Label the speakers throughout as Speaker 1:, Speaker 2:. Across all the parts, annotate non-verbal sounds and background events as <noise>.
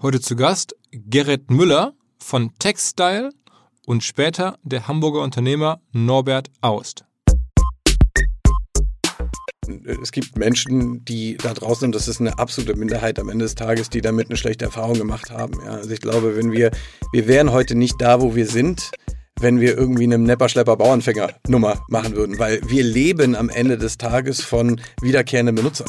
Speaker 1: Heute zu Gast Gerrit Müller von Textile und später der Hamburger Unternehmer Norbert Aust.
Speaker 2: Es gibt Menschen, die da draußen, und das ist eine absolute Minderheit am Ende des Tages, die damit eine schlechte Erfahrung gemacht haben. Ja, also ich glaube, wenn wir, wir wären heute nicht da, wo wir sind, wenn wir irgendwie eine Nepperschlepper-Bauernfänger-Nummer machen würden, weil wir leben am Ende des Tages von wiederkehrenden Benutzern.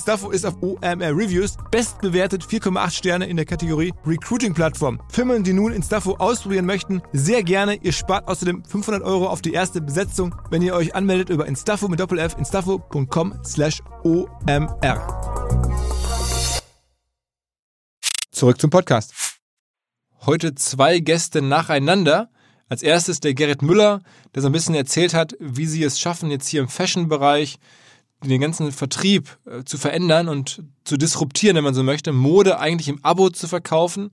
Speaker 1: Instaffo ist auf OMR Reviews bestbewertet 4,8 Sterne in der Kategorie Recruiting Plattform. Firmen, die nun Instaffo ausprobieren möchten, sehr gerne. Ihr spart außerdem 500 Euro auf die erste Besetzung, wenn ihr euch anmeldet über Instaffo mit Doppel-F instaffo.com slash OMR. Zurück zum Podcast. Heute zwei Gäste nacheinander. Als erstes der Gerrit Müller, der so ein bisschen erzählt hat, wie sie es schaffen, jetzt hier im Fashion-Bereich den ganzen Vertrieb äh, zu verändern und zu disruptieren, wenn man so möchte, Mode eigentlich im Abo zu verkaufen.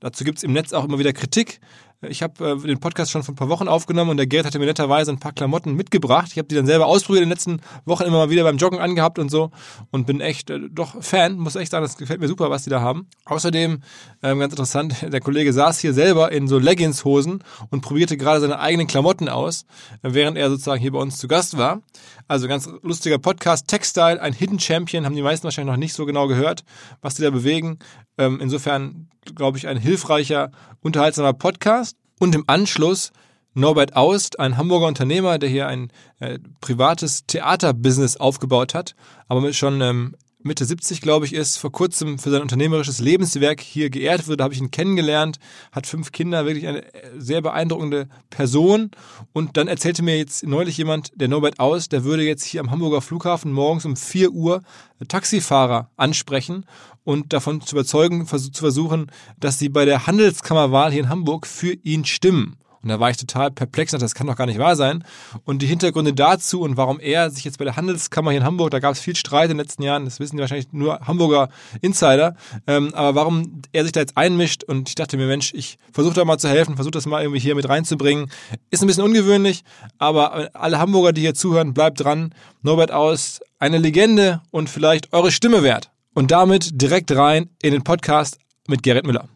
Speaker 1: Dazu gibt es im Netz auch immer wieder Kritik. Ich habe äh, den Podcast schon vor ein paar Wochen aufgenommen und der Gerd hatte mir netterweise ein paar Klamotten mitgebracht. Ich habe die dann selber ausprobiert in den letzten Wochen immer mal wieder beim Joggen angehabt und so und bin echt äh, doch Fan, muss echt sagen, das gefällt mir super, was die da haben. Außerdem, ähm, ganz interessant, <laughs> der Kollege saß hier selber in so Leggings-Hosen und probierte gerade seine eigenen Klamotten aus, während er sozusagen hier bei uns zu Gast war. Also ganz lustiger Podcast, Textile, ein Hidden Champion, haben die meisten wahrscheinlich noch nicht so genau gehört, was die da bewegen. Ähm, insofern, glaube ich, ein hilfreicher, unterhaltsamer Podcast. Und im Anschluss Norbert Aust, ein Hamburger Unternehmer, der hier ein äh, privates Theaterbusiness aufgebaut hat, aber schon ähm, Mitte 70, glaube ich, ist, vor kurzem für sein unternehmerisches Lebenswerk hier geehrt wurde. Da habe ich ihn kennengelernt, hat fünf Kinder, wirklich eine äh, sehr beeindruckende Person. Und dann erzählte mir jetzt neulich jemand, der Norbert Aus, der würde jetzt hier am Hamburger Flughafen morgens um 4 Uhr Taxifahrer ansprechen und davon zu überzeugen, zu versuchen, dass sie bei der Handelskammerwahl hier in Hamburg für ihn stimmen. Und da war ich total perplex, das kann doch gar nicht wahr sein. Und die Hintergründe dazu und warum er sich jetzt bei der Handelskammer hier in Hamburg, da gab es viel Streit in den letzten Jahren, das wissen die wahrscheinlich nur Hamburger Insider, ähm, aber warum er sich da jetzt einmischt und ich dachte mir, Mensch, ich versuche da mal zu helfen, versuche das mal irgendwie hier mit reinzubringen. Ist ein bisschen ungewöhnlich, aber alle Hamburger, die hier zuhören, bleibt dran. Norbert Aus, eine Legende und vielleicht eure Stimme wert. Und damit direkt rein in den Podcast mit Gerrit Müller.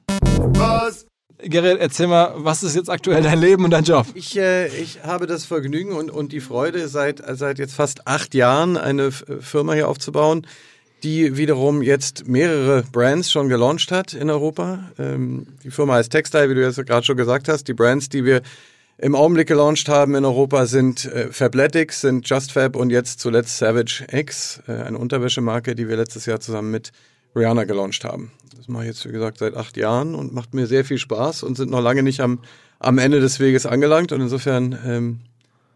Speaker 1: Was? Gerrit, erzähl mal, was ist jetzt aktuell dein Leben und dein Job?
Speaker 2: Ich, äh, ich habe das Vergnügen und, und die Freude, seit, seit jetzt fast acht Jahren eine Firma hier aufzubauen, die wiederum jetzt mehrere Brands schon gelauncht hat in Europa. Ähm, die Firma heißt Textile, wie du jetzt gerade schon gesagt hast. Die Brands, die wir im Augenblick gelauncht haben in Europa, sind äh, Fabletics, sind JustFab und jetzt zuletzt Savage X, äh, eine Unterwäschemarke, die wir letztes Jahr zusammen mit Rihanna gelauncht haben. Das mache ich jetzt, wie gesagt, seit acht Jahren und macht mir sehr viel Spaß und sind noch lange nicht am, am Ende des Weges angelangt. Und insofern, ähm,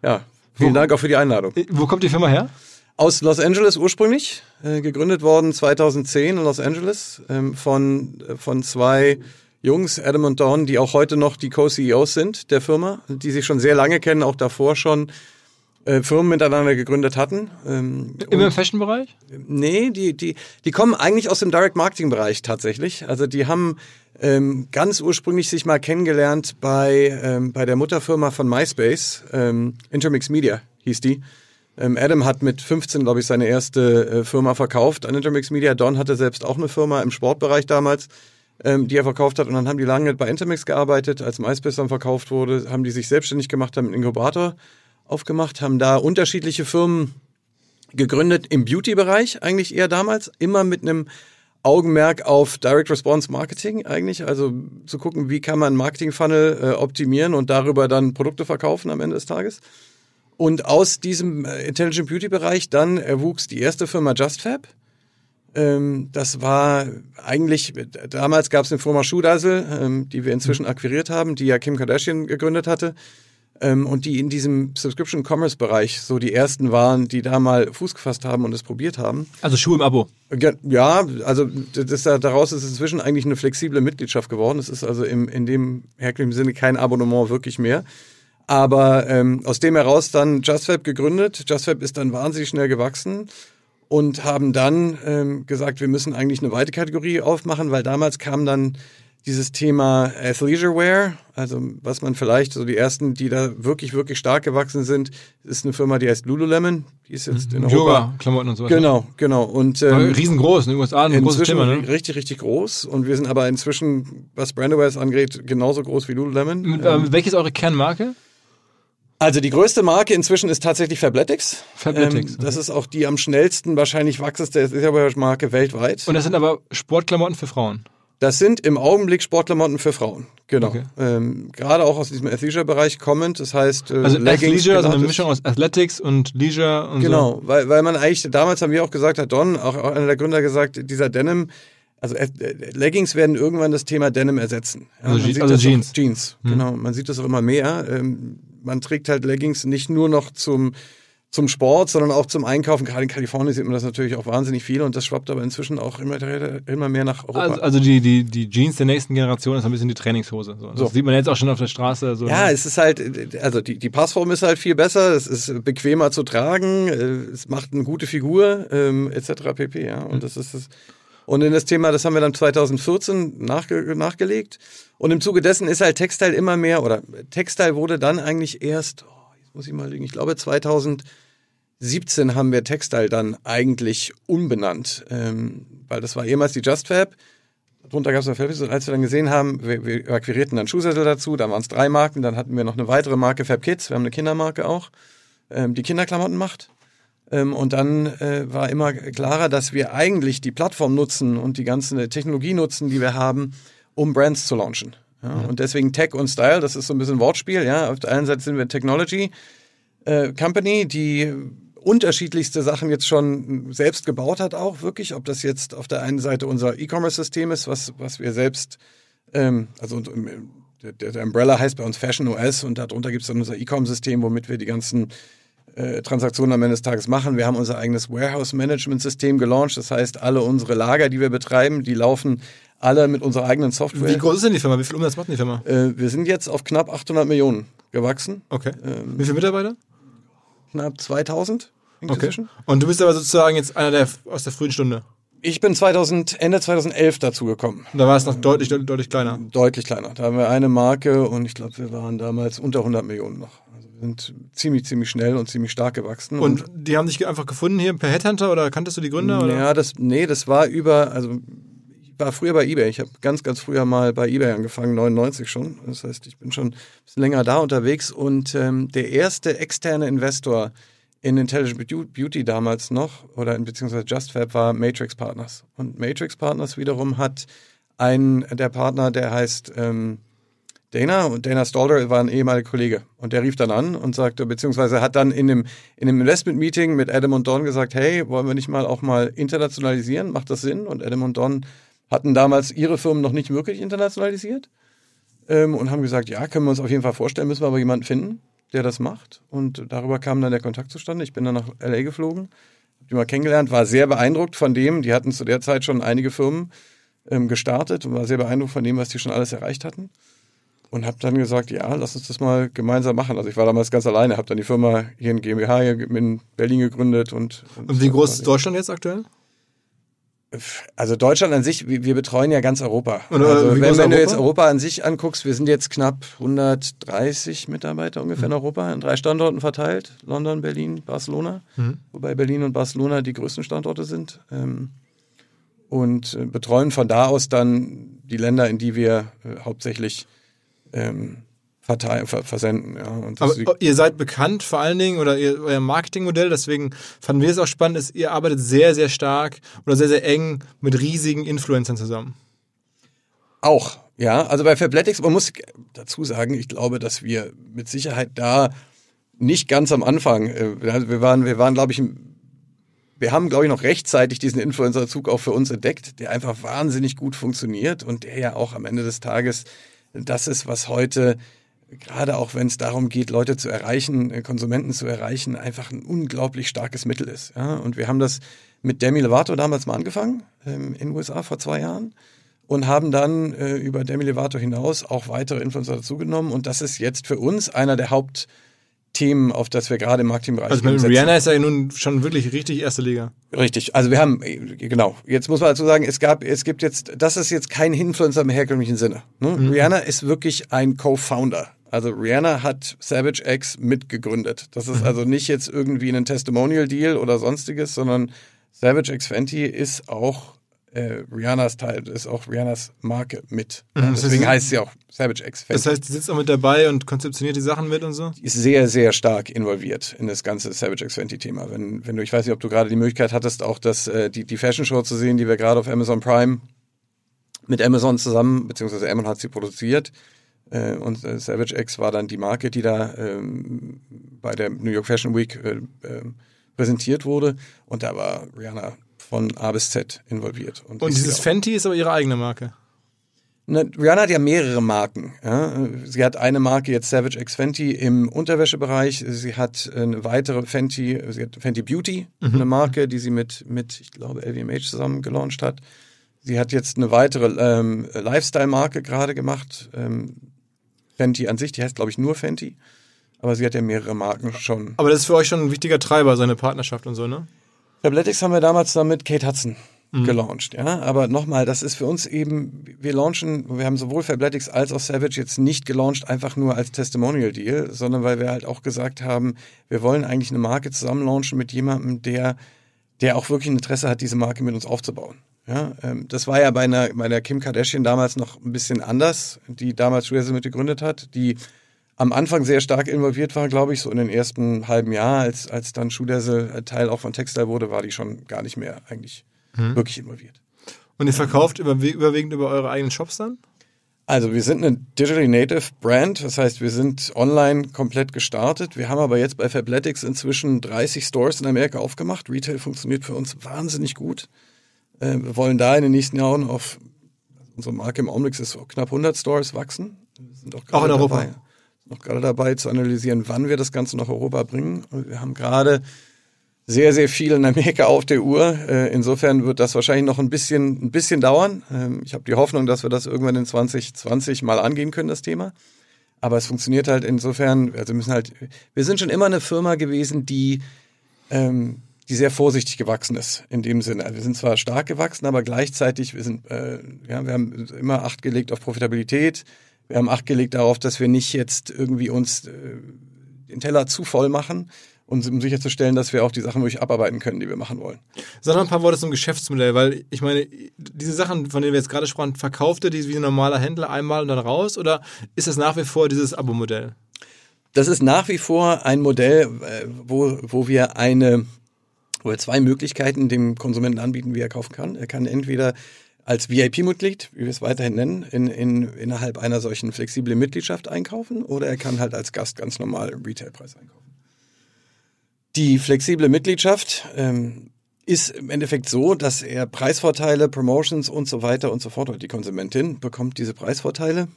Speaker 2: ja, vielen wo, Dank auch für die Einladung.
Speaker 1: Äh, wo kommt die Firma her?
Speaker 2: Aus Los Angeles ursprünglich, äh, gegründet worden 2010 in Los Angeles ähm, von, äh, von zwei Jungs, Adam und Dawn, die auch heute noch die Co-CEOs sind der Firma, die sich schon sehr lange kennen, auch davor schon äh, Firmen miteinander gegründet hatten.
Speaker 1: Ähm, Immer im Fashion-Bereich?
Speaker 2: Nee, die, die, die kommen eigentlich aus dem Direct-Marketing-Bereich tatsächlich. Also die haben ähm, ganz ursprünglich sich mal kennengelernt bei, ähm, bei der Mutterfirma von MySpace, ähm, Intermix Media hieß die. Ähm, Adam hat mit 15, glaube ich, seine erste äh, Firma verkauft an Intermix Media. Don hatte selbst auch eine Firma im Sportbereich damals, ähm, die er verkauft hat. Und dann haben die lange bei Intermix gearbeitet. Als MySpace dann verkauft wurde, haben die sich selbstständig gemacht, haben einen Inkubator aufgemacht, haben da unterschiedliche Firmen gegründet im Beauty-Bereich, eigentlich eher damals, immer mit einem Augenmerk auf Direct Response Marketing eigentlich, also zu gucken, wie kann man Marketing-Funnel äh, optimieren und darüber dann Produkte verkaufen am Ende des Tages. Und aus diesem äh, Intelligent Beauty Bereich dann erwuchs die erste Firma JustFab. Ähm, das war eigentlich, damals gab es eine Firma Schuhdazzle, ähm, die wir inzwischen akquiriert haben, die ja Kim Kardashian gegründet hatte. Ähm, und die in diesem Subscription Commerce Bereich so die ersten waren, die da mal Fuß gefasst haben und es probiert haben.
Speaker 1: Also Schuh im Abo.
Speaker 2: Ja, also das, daraus ist inzwischen eigentlich eine flexible Mitgliedschaft geworden. Es ist also im, in dem herkömmlichen Sinne kein Abonnement wirklich mehr. Aber ähm, aus dem heraus dann JustWeb gegründet. JustWeb ist dann wahnsinnig schnell gewachsen und haben dann ähm, gesagt, wir müssen eigentlich eine weite Kategorie aufmachen, weil damals kam dann dieses Thema Athleisure Wear, also was man vielleicht, so die ersten, die da wirklich, wirklich stark gewachsen sind, ist eine Firma, die heißt Lululemon. Die ist jetzt in Europa.
Speaker 1: Yoga-Klamotten und so.
Speaker 2: Genau, genau. Und,
Speaker 1: ähm, riesengroß, in den USA ein großes Thema, ne?
Speaker 2: Richtig, richtig groß. Und wir sind aber inzwischen, was Brandawares angeht, genauso groß wie Lululemon.
Speaker 1: Mit, ähm, welche ist eure Kernmarke?
Speaker 2: Also die größte Marke inzwischen ist tatsächlich Fabletics.
Speaker 1: Fabletics.
Speaker 2: Ähm, das okay. ist auch die am schnellsten wahrscheinlich wachsendste Marke weltweit.
Speaker 1: Und das sind aber Sportklamotten für Frauen.
Speaker 2: Das sind im Augenblick Sportklamotten für Frauen. Genau. Okay. Ähm, gerade auch aus diesem Athleisure-Bereich kommend. Das heißt,
Speaker 1: äh, also Leggings, Athleisure, also eine Mischung aus Athletics und Leisure und
Speaker 2: Genau, so. weil, weil man eigentlich, damals haben wir auch gesagt, hat Don, auch, auch einer der Gründer gesagt, dieser Denim, also äh, Leggings werden irgendwann das Thema Denim ersetzen.
Speaker 1: Ja, also, also Jeans.
Speaker 2: Jeans, hm. genau. Man sieht das auch immer mehr. Ähm, man trägt halt Leggings nicht nur noch zum zum Sport, sondern auch zum Einkaufen. Gerade in Kalifornien sieht man das natürlich auch wahnsinnig viel und das schwappt aber inzwischen auch immer, immer mehr nach Europa.
Speaker 1: Also, also die, die, die Jeans der nächsten Generation ist ein bisschen die Trainingshose. So. Das so. sieht man jetzt auch schon auf der Straße. So
Speaker 2: ja, ne? es ist halt, also die, die Passform ist halt viel besser, es ist bequemer zu tragen, es macht eine gute Figur, ähm, etc. pp. Ja. Und mhm. das ist das. Und in das Thema, das haben wir dann 2014 nachge nachgelegt. Und im Zuge dessen ist halt Textile immer mehr, oder Textile wurde dann eigentlich erst, oh, jetzt muss ich mal liegen, ich glaube 2000 17 haben wir Textile dann eigentlich umbenannt, ähm, weil das war ehemals die JustFab. Darunter gab es noch Fabs und als wir dann gesehen haben, wir, wir akquirierten dann Schuhsättel dazu, dann waren es drei Marken, dann hatten wir noch eine weitere Marke Fab Kids, wir haben eine Kindermarke auch, ähm, die Kinderklamotten macht. Ähm, und dann äh, war immer klarer, dass wir eigentlich die Plattform nutzen und die ganze Technologie nutzen, die wir haben, um Brands zu launchen. Ja. Und deswegen Tech und Style, das ist so ein bisschen Wortspiel. Ja, auf der einen Seite sind wir Technology äh, Company, die unterschiedlichste Sachen jetzt schon selbst gebaut hat, auch wirklich. Ob das jetzt auf der einen Seite unser E-Commerce-System ist, was, was wir selbst, ähm, also der, der Umbrella heißt bei uns Fashion OS und darunter gibt es dann unser E-Com-System, womit wir die ganzen äh, Transaktionen am Ende des Tages machen. Wir haben unser eigenes Warehouse-Management-System gelauncht. Das heißt, alle unsere Lager, die wir betreiben, die laufen alle mit unserer eigenen Software.
Speaker 1: Wie groß ist denn die Firma? Wie viel Umsatz macht die Firma?
Speaker 2: Äh, wir sind jetzt auf knapp 800 Millionen gewachsen.
Speaker 1: Okay. Ähm, Wie viele Mitarbeiter?
Speaker 2: Knapp 2000.
Speaker 1: Okay. Und du bist aber sozusagen jetzt einer der aus der frühen Stunde.
Speaker 2: Ich bin 2000, Ende 2011 dazugekommen.
Speaker 1: Da war es noch deutlich, deutlich kleiner.
Speaker 2: Deutlich kleiner. Da haben wir eine Marke und ich glaube, wir waren damals unter 100 Millionen noch. Sind ziemlich, ziemlich schnell und ziemlich stark gewachsen.
Speaker 1: Und, und die haben dich einfach gefunden hier per Headhunter oder kanntest du die Gründer? Oder?
Speaker 2: Ja, das, nee, das war über, also ich war früher bei eBay. Ich habe ganz, ganz früher mal bei eBay angefangen, 99 schon. Das heißt, ich bin schon ein bisschen länger da unterwegs und ähm, der erste externe Investor, in Intelligent Beauty damals noch, oder in, beziehungsweise JustFab war Matrix Partners. Und Matrix Partners wiederum hat einen der Partner, der heißt ähm, Dana und Dana Stalder war ein ehemaliger Kollege. Und der rief dann an und sagte, beziehungsweise hat dann in dem, in dem Investment-Meeting mit Adam und Don gesagt, hey, wollen wir nicht mal auch mal internationalisieren? Macht das Sinn? Und Adam und Don hatten damals ihre Firmen noch nicht wirklich internationalisiert ähm, und haben gesagt, ja, können wir uns auf jeden Fall vorstellen, müssen wir aber jemanden finden der das macht. Und darüber kam dann der Kontakt zustande. Ich bin dann nach LA geflogen, habe die mal kennengelernt, war sehr beeindruckt von dem. Die hatten zu der Zeit schon einige Firmen ähm, gestartet und war sehr beeindruckt von dem, was die schon alles erreicht hatten. Und habe dann gesagt, ja, lass uns das mal gemeinsam machen. Also ich war damals ganz alleine, habe dann die Firma hier in GmbH hier in Berlin gegründet und.
Speaker 1: Und, und wie groß ist Deutschland jetzt aktuell?
Speaker 2: Also Deutschland an sich, wir betreuen ja ganz Europa. Oder also wenn, wenn Europa? du jetzt Europa an sich anguckst, wir sind jetzt knapp 130 Mitarbeiter ungefähr mhm. in Europa, in drei Standorten verteilt, London, Berlin, Barcelona, mhm. wobei Berlin und Barcelona die größten Standorte sind. Ähm, und äh, betreuen von da aus dann die Länder, in die wir äh, hauptsächlich ähm, verteilen, versenden. Ja. Und
Speaker 1: Aber ihr seid bekannt vor allen Dingen oder ihr, euer Marketingmodell, deswegen fanden wir es auch spannend, ist, ihr arbeitet sehr, sehr stark oder sehr, sehr eng mit riesigen Influencern zusammen.
Speaker 2: Auch, ja. Also bei Fabletics, man muss dazu sagen, ich glaube, dass wir mit Sicherheit da nicht ganz am Anfang, äh, wir waren, wir waren, glaube ich, wir haben, glaube ich, noch rechtzeitig diesen Influencer-Zug auch für uns entdeckt, der einfach wahnsinnig gut funktioniert und der ja auch am Ende des Tages das ist, was heute gerade auch wenn es darum geht, Leute zu erreichen, äh, Konsumenten zu erreichen, einfach ein unglaublich starkes Mittel ist. Ja? Und wir haben das mit Demi Lovato damals mal angefangen, ähm, in den USA vor zwei Jahren. Und haben dann äh, über Demi Lovato hinaus auch weitere Influencer dazugenommen. Und das ist jetzt für uns einer der Haupt- Themen, auf das wir gerade im Marketingbereich
Speaker 1: Also mit Rihanna ist ja nun schon wirklich richtig erste Liga.
Speaker 2: Richtig. Also wir haben, genau. Jetzt muss man dazu sagen, es gab, es gibt jetzt, das ist jetzt kein Influencer im herkömmlichen Sinne. Ne? Mhm. Rihanna ist wirklich ein Co-Founder. Also Rihanna hat Savage X mitgegründet. Das ist mhm. also nicht jetzt irgendwie ein Testimonial-Deal oder sonstiges, sondern Savage X Fenty ist auch äh, Rihannas Teil, ist auch Rihannas Marke mit. Mhm, Deswegen heißt sie auch Savage X
Speaker 1: Fenty. Das heißt, die sitzt auch mit dabei und konzeptioniert die Sachen mit und so?
Speaker 2: Die ist sehr, sehr stark involviert in das ganze Savage X Fenty Thema. Wenn, wenn du, ich weiß nicht, ob du gerade die Möglichkeit hattest, auch das, äh, die, die Fashion Show zu sehen, die wir gerade auf Amazon Prime mit Amazon zusammen, beziehungsweise Amazon hat sie produziert. Äh, und äh, Savage X war dann die Marke, die da ähm, bei der New York Fashion Week äh, äh, präsentiert wurde. Und da war Rihanna von A bis Z involviert.
Speaker 1: Und, und dieses Fenty ist aber ihre eigene Marke.
Speaker 2: Ne, Rihanna hat ja mehrere Marken. Ja. Sie hat eine Marke jetzt Savage X Fenty im Unterwäschebereich. Sie hat eine weitere Fenty, sie hat Fenty Beauty, mhm. eine Marke, die sie mit, mit ich glaube, LVMH zusammen gelauncht hat. Sie hat jetzt eine weitere ähm, Lifestyle-Marke gerade gemacht. Ähm, Fenty an sich, die heißt, glaube ich, nur Fenty. Aber sie hat ja mehrere Marken schon.
Speaker 1: Aber das ist für euch schon ein wichtiger Treiber, seine Partnerschaft und so, ne?
Speaker 2: Fabletics haben wir damals dann mit Kate Hudson mhm. gelauncht, ja. Aber nochmal, das ist für uns eben, wir launchen, wir haben sowohl Fabletics als auch Savage jetzt nicht gelauncht, einfach nur als Testimonial-Deal, sondern weil wir halt auch gesagt haben, wir wollen eigentlich eine Marke zusammen launchen mit jemandem, der, der auch wirklich ein Interesse hat, diese Marke mit uns aufzubauen. Ja, ähm, das war ja bei einer, bei der Kim Kardashian damals noch ein bisschen anders, die damals mit gegründet hat, die am Anfang sehr stark involviert war, glaube ich, so in den ersten halben Jahr, als, als dann Schuhdessel Teil auch von Textile wurde, war die schon gar nicht mehr eigentlich hm. wirklich involviert.
Speaker 1: Und ihr verkauft überwiegend über eure eigenen Shops dann?
Speaker 2: Also wir sind eine Digitally Native Brand, das heißt, wir sind online komplett gestartet. Wir haben aber jetzt bei Fabletics inzwischen 30 Stores in Amerika aufgemacht. Retail funktioniert für uns wahnsinnig gut. Äh, wir wollen da in den nächsten Jahren auf unsere Marke im Augenblick ist so knapp 100 Stores wachsen.
Speaker 1: Wir sind auch, auch in Europa.
Speaker 2: Dabei noch gerade dabei zu analysieren, wann wir das Ganze nach Europa bringen. Und wir haben gerade sehr, sehr viel in Amerika auf der Uhr. Äh, insofern wird das wahrscheinlich noch ein bisschen, ein bisschen dauern. Ähm, ich habe die Hoffnung, dass wir das irgendwann in 2020 mal angehen können, das Thema. Aber es funktioniert halt insofern, also müssen halt, wir sind schon immer eine Firma gewesen, die, ähm, die sehr vorsichtig gewachsen ist in dem Sinne. Also wir sind zwar stark gewachsen, aber gleichzeitig, wir sind, äh, ja, wir haben immer Acht gelegt auf Profitabilität. Wir haben Acht gelegt darauf, dass wir nicht jetzt irgendwie uns äh, den Teller zu voll machen und um sicherzustellen, dass wir auch die Sachen wirklich abarbeiten können, die wir machen wollen.
Speaker 1: Sag noch ein paar Worte zum Geschäftsmodell, weil ich meine, diese Sachen, von denen wir jetzt gerade sprachen, verkauft ihr die wie ein normaler Händler einmal und dann raus oder ist das nach wie vor dieses Abo-Modell?
Speaker 2: Das ist nach wie vor ein Modell, äh, wo, wo wir eine, wo wir zwei Möglichkeiten dem Konsumenten anbieten, wie er kaufen kann. Er kann entweder als VIP-Mitglied, wie wir es weiterhin nennen, in, in, innerhalb einer solchen flexiblen Mitgliedschaft einkaufen oder er kann halt als Gast ganz normal im Retailpreis einkaufen. Die flexible Mitgliedschaft ähm, ist im Endeffekt so, dass er Preisvorteile, Promotions und so weiter und so fort, oder die Konsumentin bekommt diese Preisvorteile,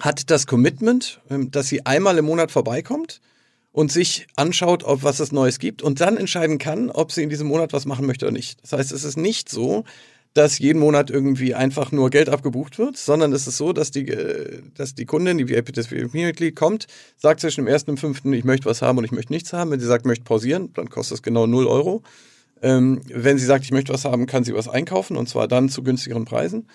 Speaker 2: hat das Commitment, ähm, dass sie einmal im Monat vorbeikommt und sich anschaut, ob was es Neues gibt und dann entscheiden kann, ob sie in diesem Monat was machen möchte oder nicht. Das heißt, es ist nicht so, dass jeden Monat irgendwie einfach nur Geld abgebucht wird, sondern es ist so, dass die, äh, dass die Kundin, die VIP, das VIP-Mitglied kommt, sagt zwischen dem ersten und fünften, ich möchte was haben und ich möchte nichts haben. Wenn sie sagt, möchte pausieren, dann kostet es genau 0 Euro. Ähm, wenn sie sagt, ich möchte was haben, kann sie was einkaufen und zwar dann zu günstigeren Preisen.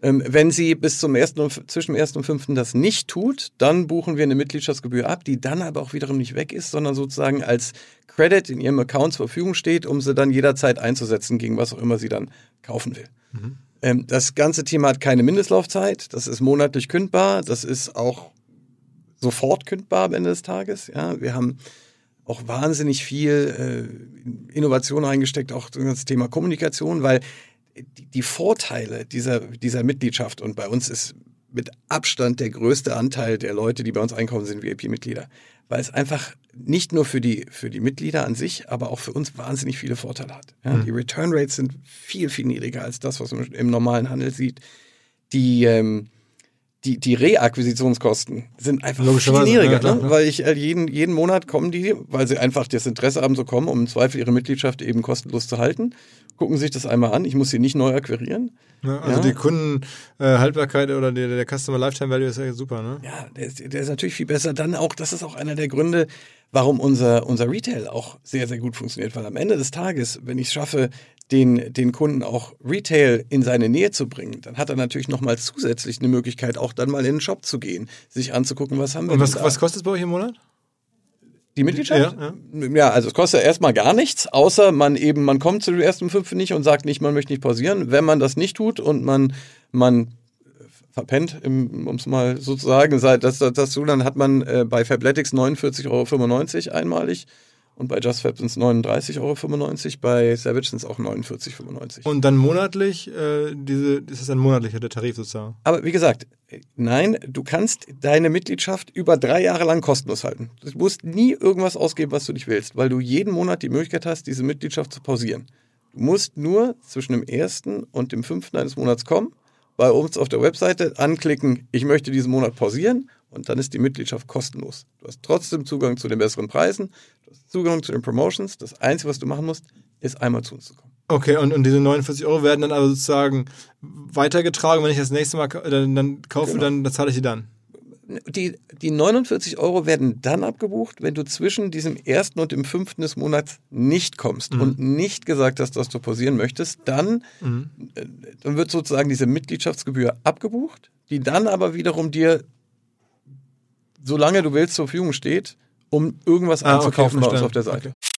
Speaker 2: Ähm, wenn sie bis zum ersten und, zwischen dem ersten und fünften das nicht tut, dann buchen wir eine Mitgliedschaftsgebühr ab, die dann aber auch wiederum nicht weg ist, sondern sozusagen als Credit in ihrem Account zur Verfügung steht, um sie dann jederzeit einzusetzen, gegen was auch immer sie dann kaufen will. Mhm. Ähm, das ganze Thema hat keine Mindestlaufzeit, das ist monatlich kündbar, das ist auch sofort kündbar am Ende des Tages. Ja, wir haben auch wahnsinnig viel äh, Innovation reingesteckt, auch das Thema Kommunikation, weil die, die Vorteile dieser, dieser Mitgliedschaft und bei uns ist mit Abstand der größte Anteil der Leute, die bei uns einkaufen, sind VIP-Mitglieder. Weil es einfach nicht nur für die, für die Mitglieder an sich, aber auch für uns wahnsinnig viele Vorteile hat. Ja, mhm. Die Return Rates sind viel, viel niedriger als das, was man im normalen Handel sieht. Die, ähm, die, die Reakquisitionskosten sind einfach viel niedriger, ja, klar, ne? weil ich äh, jeden, jeden Monat kommen die, weil sie einfach das Interesse haben, so kommen, um im Zweifel ihre Mitgliedschaft eben kostenlos zu halten, gucken sich das einmal an. Ich muss sie nicht neu akquirieren.
Speaker 1: Ja, also ja. die Kundenhaltbarkeit äh, oder der, der Customer Lifetime Value ist ja super, ne?
Speaker 2: Ja, der ist, der ist natürlich viel besser. Dann auch, das ist auch einer der Gründe, warum unser, unser Retail auch sehr, sehr gut funktioniert. Weil am Ende des Tages, wenn ich es schaffe, den, den Kunden auch Retail in seine Nähe zu bringen, dann hat er natürlich nochmal zusätzlich eine Möglichkeit, auch dann mal in den Shop zu gehen, sich anzugucken, was haben wir
Speaker 1: Und was, was kostet es bei euch im Monat?
Speaker 2: Die Mitgliedschaft? Ja, ja. ja, also es kostet erstmal gar nichts, außer man eben, man kommt zu den ersten fünf nicht und sagt nicht, man möchte nicht pausieren. Wenn man das nicht tut und man, man verpennt, um es mal so zu sagen, das, das, das, dann hat man äh, bei Fabletics 49,95 Euro einmalig und bei JustFab sind es 39,95 Euro, bei Savage sind es auch 49,95
Speaker 1: Und dann monatlich, äh, diese, das ist ein monatlicher der Tarif sozusagen.
Speaker 2: Aber wie gesagt, nein, du kannst deine Mitgliedschaft über drei Jahre lang kostenlos halten. Du musst nie irgendwas ausgeben, was du nicht willst, weil du jeden Monat die Möglichkeit hast, diese Mitgliedschaft zu pausieren. Du musst nur zwischen dem ersten und dem fünften eines Monats kommen, bei uns auf der Webseite anklicken, ich möchte diesen Monat pausieren und dann ist die Mitgliedschaft kostenlos. Du hast trotzdem Zugang zu den besseren Preisen, du hast Zugang zu den Promotions. Das Einzige, was du machen musst, ist einmal zu uns zu kommen.
Speaker 1: Okay, und, und diese 49 Euro werden dann aber sozusagen weitergetragen. Wenn ich das nächste Mal dann, dann kaufe, genau. dann, dann zahle ich die dann.
Speaker 2: Die, die 49 Euro werden dann abgebucht, wenn du zwischen diesem ersten und dem fünften des Monats nicht kommst mhm. und nicht gesagt hast, dass du pausieren möchtest. Dann, mhm. Äh, dann wird sozusagen diese Mitgliedschaftsgebühr abgebucht, die dann aber wiederum dir solange du willst, zur Verfügung steht, um irgendwas ah, einzukaufen okay, bei uns auf der Seite. Okay.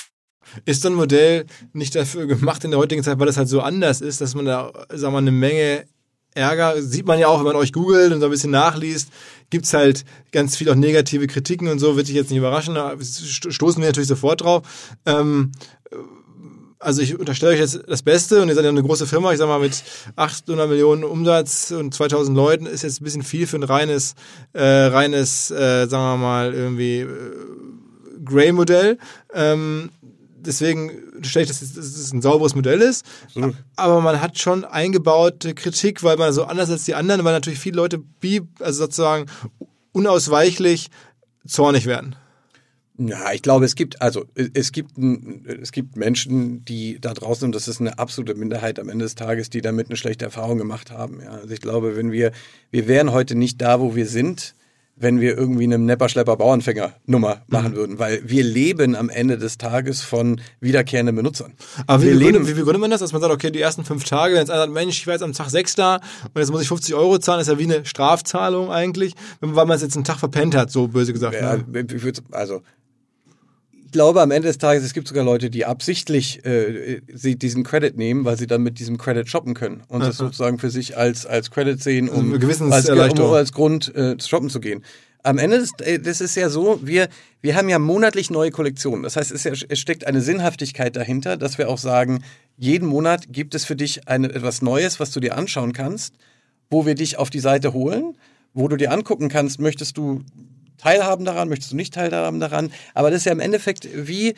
Speaker 1: Ist so ein Modell nicht dafür gemacht in der heutigen Zeit, weil es halt so anders ist, dass man da, wir mal, eine Menge Ärger, sieht man ja auch, wenn man euch googelt und so ein bisschen nachliest, gibt es halt ganz viel auch negative Kritiken und so, wird sich jetzt nicht überraschen, da stoßen wir natürlich sofort drauf. Ähm, also ich unterstelle euch jetzt das Beste und ihr seid ja eine große Firma, ich sag mal mit 800 Millionen Umsatz und 2000 Leuten ist jetzt ein bisschen viel für ein reines, äh, reines, äh, sagen wir mal, irgendwie äh, Gray-Modell. Ähm, deswegen stelle ich, dass es ein sauberes Modell ist. Absolut. Aber man hat schon eingebaute Kritik, weil man so anders als die anderen, weil natürlich viele Leute, also sozusagen unausweichlich zornig werden.
Speaker 2: Ja, ich glaube, es gibt, also es gibt, es gibt Menschen, die da draußen, und das ist eine absolute Minderheit am Ende des Tages, die damit eine schlechte Erfahrung gemacht haben. Ja. Also ich glaube, wenn wir, wir wären heute nicht da, wo wir sind, wenn wir irgendwie eine Nepper-Schlepper-Bauernfänger-Nummer machen würden, weil wir leben am Ende des Tages von wiederkehrenden Benutzern.
Speaker 1: Aber wie,
Speaker 2: wir
Speaker 1: wie,
Speaker 2: leben,
Speaker 1: gründet, wie, wie gründet man das, dass man sagt, okay, die ersten fünf Tage, wenn jetzt einer sagt, Mensch, ich war jetzt am Tag sechs da und jetzt muss ich 50 Euro zahlen, ist ja wie eine Strafzahlung eigentlich, weil man es jetzt einen Tag verpennt hat, so böse gesagt.
Speaker 2: Ja,
Speaker 1: ne?
Speaker 2: also glaube am Ende des Tages, es gibt sogar Leute, die absichtlich äh, diesen Credit nehmen, weil sie dann mit diesem Credit shoppen können und das sozusagen für sich als, als Credit sehen, um,
Speaker 1: Also
Speaker 2: als, um als Grund äh, shoppen zu gehen. Am Ende des, äh, das ist ja so, wir, wir haben ja monatlich neue Kollektionen. Das heißt, es, ja, es steckt eine Sinnhaftigkeit dahinter, dass wir auch sagen, jeden Monat gibt es für dich eine, etwas Neues, was du dir anschauen kannst, wo wir dich auf die Seite holen, wo du dir angucken kannst, möchtest du teilhaben daran, möchtest du nicht teilhaben daran. Aber das ist ja im Endeffekt wie,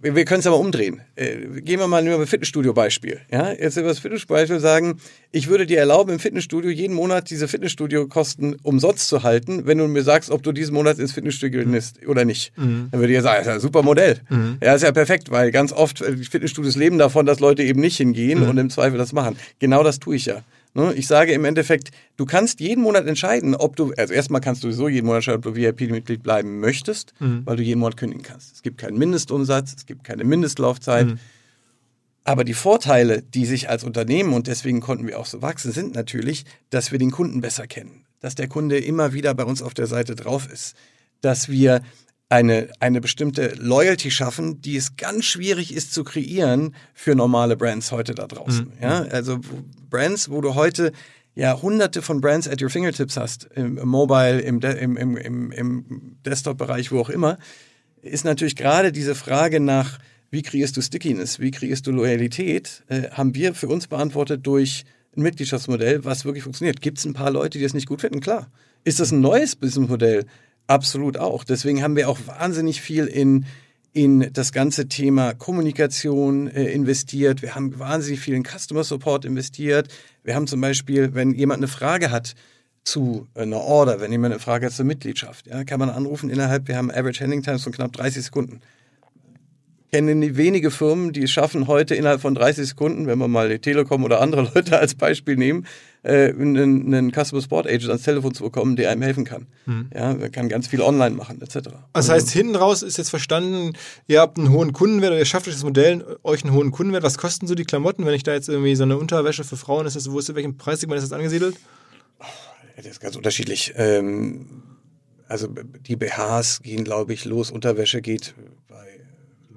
Speaker 2: wir können es ja mal umdrehen. Äh, gehen wir mal nur über Fitnessstudio-Beispiel. Ja? Jetzt über das Fitnessstudio-Beispiel sagen, ich würde dir erlauben, im Fitnessstudio jeden Monat diese Fitnessstudio-Kosten umsonst zu halten, wenn du mir sagst, ob du diesen Monat ins Fitnessstudio gehst oder nicht. Dann würde ich ja sagen, das ist ja ein super Modell. Ja, ist ja perfekt, weil ganz oft äh, Fitnessstudios leben davon, dass Leute eben nicht hingehen und im Zweifel das machen. Genau das tue ich ja. Ne? Ich sage im Endeffekt, du kannst jeden Monat entscheiden, ob du, also erstmal kannst du sowieso jeden Monat entscheiden, ob du VIP-Mitglied bleiben möchtest, weil du jeden Monat kündigen kannst. Es gibt keinen Mindestumsatz, es gibt keine Mindestlaufzeit. Aber die Vorteile, die sich als Unternehmen, und deswegen konnten wir auch so wachsen, sind natürlich, dass wir den Kunden besser kennen. Dass der Kunde immer wieder bei uns auf der Seite drauf ist. Dass wir eine, eine bestimmte Loyalty schaffen, die es ganz schwierig ist zu kreieren für normale Brands heute da draußen. Ja, also Brands, wo du heute ja hunderte von Brands at your fingertips hast, im, im Mobile, im, De im, im, im, im Desktop-Bereich, wo auch immer, ist natürlich gerade diese Frage nach, wie kriegst du Stickiness, wie kriegst du Loyalität, äh, haben wir für uns beantwortet durch ein Mitgliedschaftsmodell, was wirklich funktioniert. Gibt es ein paar Leute, die das nicht gut finden? Klar. Ist das ein neues Businessmodell? Absolut auch. Deswegen haben wir auch wahnsinnig viel in, in das ganze Thema Kommunikation äh, investiert. Wir haben wahnsinnig viel in Customer Support investiert. Wir haben zum Beispiel, wenn jemand eine Frage hat, zu einer Order, wenn jemand eine Frage hat zur Mitgliedschaft, ja, kann man anrufen innerhalb, wir haben Average Handling Times von knapp 30 Sekunden. Kennen die wenige Firmen, die es schaffen, heute innerhalb von 30 Sekunden, wenn wir mal die Telekom oder andere <laughs> Leute als Beispiel nehmen, äh, einen, einen Customer Support Agent ans Telefon zu bekommen, der einem helfen kann. Ja, man kann ganz viel online machen, etc.
Speaker 1: Das heißt, hinten raus ist jetzt verstanden, ihr habt einen hohen Kundenwert oder ihr schafft euch das Modell, euch einen hohen Kundenwert. Was kosten so die Klamotten, wenn ich da jetzt irgendwie so eine Unterwäsche für Frauen ist, das, wo ist, welchen Preissegment ist das angesiedelt?
Speaker 2: Das ist ganz unterschiedlich. Ähm, also die BHs gehen, glaube ich, los. Unterwäsche geht bei,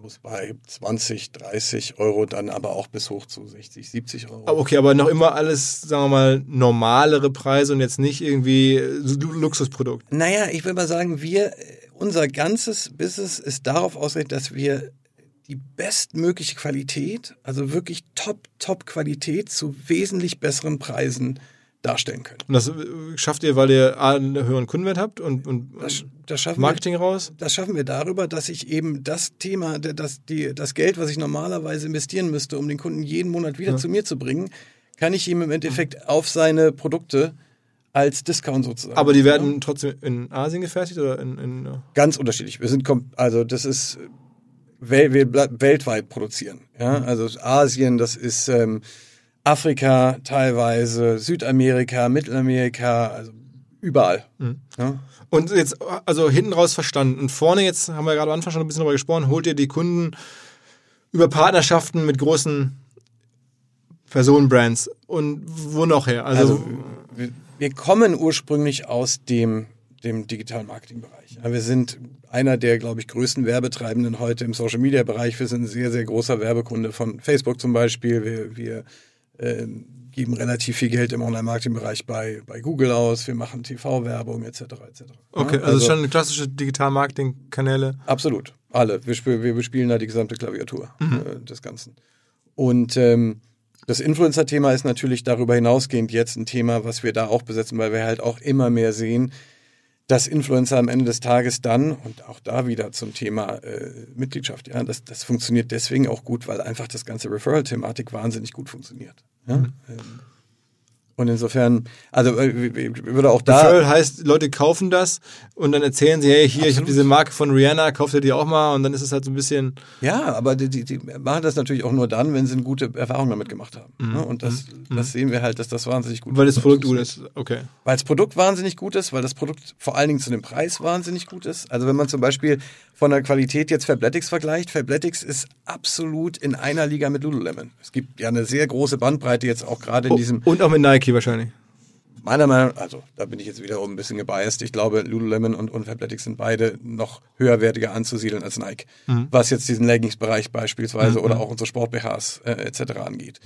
Speaker 2: los bei 20, 30 Euro, dann aber auch bis hoch zu 60, 70 Euro.
Speaker 1: Ah, Okay, aber noch immer alles, sagen wir mal, normalere Preise und jetzt nicht irgendwie äh, Lu- Luxusprodukt.
Speaker 2: Naja, ich will mal sagen, wir, äh, unser ganzes Business ist darauf ausgerichtet, dass wir die bestmögliche Qualität, also wirklich top, top Qualität zu wesentlich besseren Preisen darstellen können.
Speaker 1: Und das äh, schafft ihr, weil ihr einen höheren Kundenwert habt und, und
Speaker 2: Das, das schaffen wir
Speaker 1: Marketing raus?
Speaker 2: Das schaffen wir darüber, dass ich eben das Thema, das, die, das Geld, was ich normalerweise investieren müsste, um den Kunden jeden Monat wieder zu mir zu bringen, kann ich ihm im Endeffekt auf seine Produkte als Discount sozusagen.
Speaker 1: Aber die werden trotzdem in Asien gefertigt oder in, in äh,
Speaker 2: ganz unterschiedlich. Wir sind also das ist wel wir weltweit produzieren. Ja, also Asien, das ist ähm, Afrika teilweise, Südamerika, Mittelamerika, also überall. Ja.
Speaker 1: Und jetzt, also hinten raus verstanden. Und vorne, jetzt haben wir gerade am Anfang schon ein bisschen darüber gesprochen, holt ihr die Kunden über Partnerschaften mit großen Personenbrands. Und wo noch her? Also,
Speaker 2: Also wir, wir kommen ursprünglich aus dem, dem digitalen Marketingbereich. Ja, wir sind einer der, glaube ich, größten Werbetreibenden heute im Social Media Bereich. Wir sind ein sehr, sehr großer Werbekunde von Facebook zum Beispiel. Wir, wir ähm, geben relativ viel Geld im Online-Marketing-Bereich bei, bei Google aus. Wir machen TV-Werbung etc. etc.
Speaker 1: okay,
Speaker 2: Ja,
Speaker 1: also, schon klassische Digital-Marketing-Kanäle.
Speaker 2: Absolut. Alle. Wir, spiel, wir bespielen da die gesamte Klaviatur äh, des Ganzen. Und ähm, das Influencer-Thema ist natürlich darüber hinausgehend jetzt ein Thema, was wir da auch besetzen, weil wir halt auch immer mehr sehen, dass Influencer am Ende des Tages dann, und auch da wieder zum Thema äh, Mitgliedschaft, ja, das, das funktioniert deswegen auch gut, weil einfach das ganze Referral-Thematik wahnsinnig gut funktioniert. Ja? Ähm, Und insofern, also äh, würde auch da.
Speaker 1: Referral heißt, Leute kaufen das und dann erzählen sie, hey, hier, ich habe diese Marke von Rihanna, kauft ihr die auch mal und dann ist es halt so ein bisschen.
Speaker 2: Ja, aber die, die, die machen das natürlich auch nur dann, wenn sie eine gute Erfahrung damit gemacht haben. ne? Und das, das sehen wir halt, dass das wahnsinnig gut
Speaker 1: Weil das Produkt gut ist. Okay.
Speaker 2: Weil das Produkt wahnsinnig gut ist, weil das Produkt vor allen Dingen zu dem Preis wahnsinnig gut ist. Also wenn man zum Beispiel von der Qualität jetzt Fabletics vergleicht, Fabletics ist absolut in einer Liga mit Lululemon. Es gibt ja eine sehr große Bandbreite jetzt auch gerade in diesem
Speaker 1: Und auch mit Nike wahrscheinlich.
Speaker 2: meiner Meinung nach, also da bin ich jetzt wiederum ein bisschen gebiased. Ich glaube, Lululemon und, und Fabletics sind beide noch höherwertiger anzusiedeln als Nike, was jetzt diesen Leggings-Bereich beispielsweise oder auch unsere Sport-BHs äh, etc. angeht.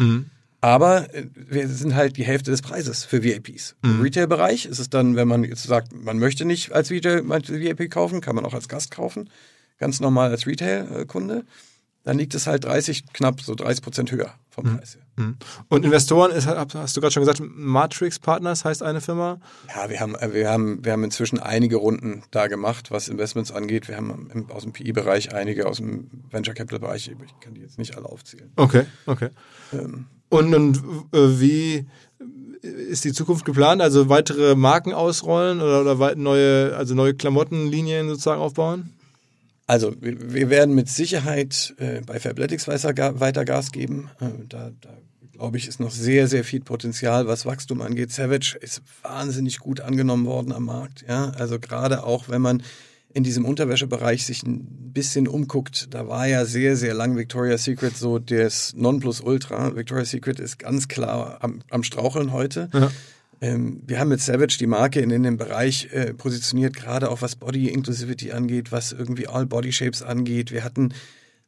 Speaker 2: Aber äh, wir sind halt die Hälfte des Preises für VIPs. Im Retail-Bereich ist es dann, wenn man jetzt sagt, man möchte nicht als Retail, VIP kaufen, kann man auch als Gast kaufen, ganz normal als Retail-Kunde. Dann liegt es halt 30, knapp so 30 Prozent höher vom Preis her.
Speaker 1: Mhm. Und Investoren ist, hast du gerade schon gesagt, Matrix Partners heißt eine Firma.
Speaker 2: Ja, wir haben, wir haben, wir haben inzwischen einige Runden da gemacht, was Investments angeht. Wir haben im, aus dem PI-Bereich einige, aus dem Venture Capital-Bereich, ich kann die jetzt nicht alle aufzählen.
Speaker 1: Okay, okay.
Speaker 2: Ähm,
Speaker 1: Und, und äh, wie ist die Zukunft geplant? Also weitere Marken ausrollen oder, oder neue, also neue Klamottenlinien sozusagen aufbauen?
Speaker 2: Also, wir, werden mit Sicherheit äh, bei Fabletics weiter, weiter Gas geben. Äh, da, da glaube ich, ist noch sehr, sehr viel Potenzial, was Wachstum angeht. Savage ist wahnsinnig gut angenommen worden am Markt. Ja, also gerade auch, wenn man in diesem Unterwäschebereich sich ein bisschen umguckt, da war ja sehr, sehr lang Victoria's Secret so das Nonplusultra. Victoria's Secret ist ganz klar am, am Straucheln heute.
Speaker 1: Ja.
Speaker 2: Ähm, wir haben mit Savage die Marke in, in dem Bereich äh, positioniert, gerade auch was Body Inclusivity angeht, was irgendwie All Body Shapes angeht. Wir hatten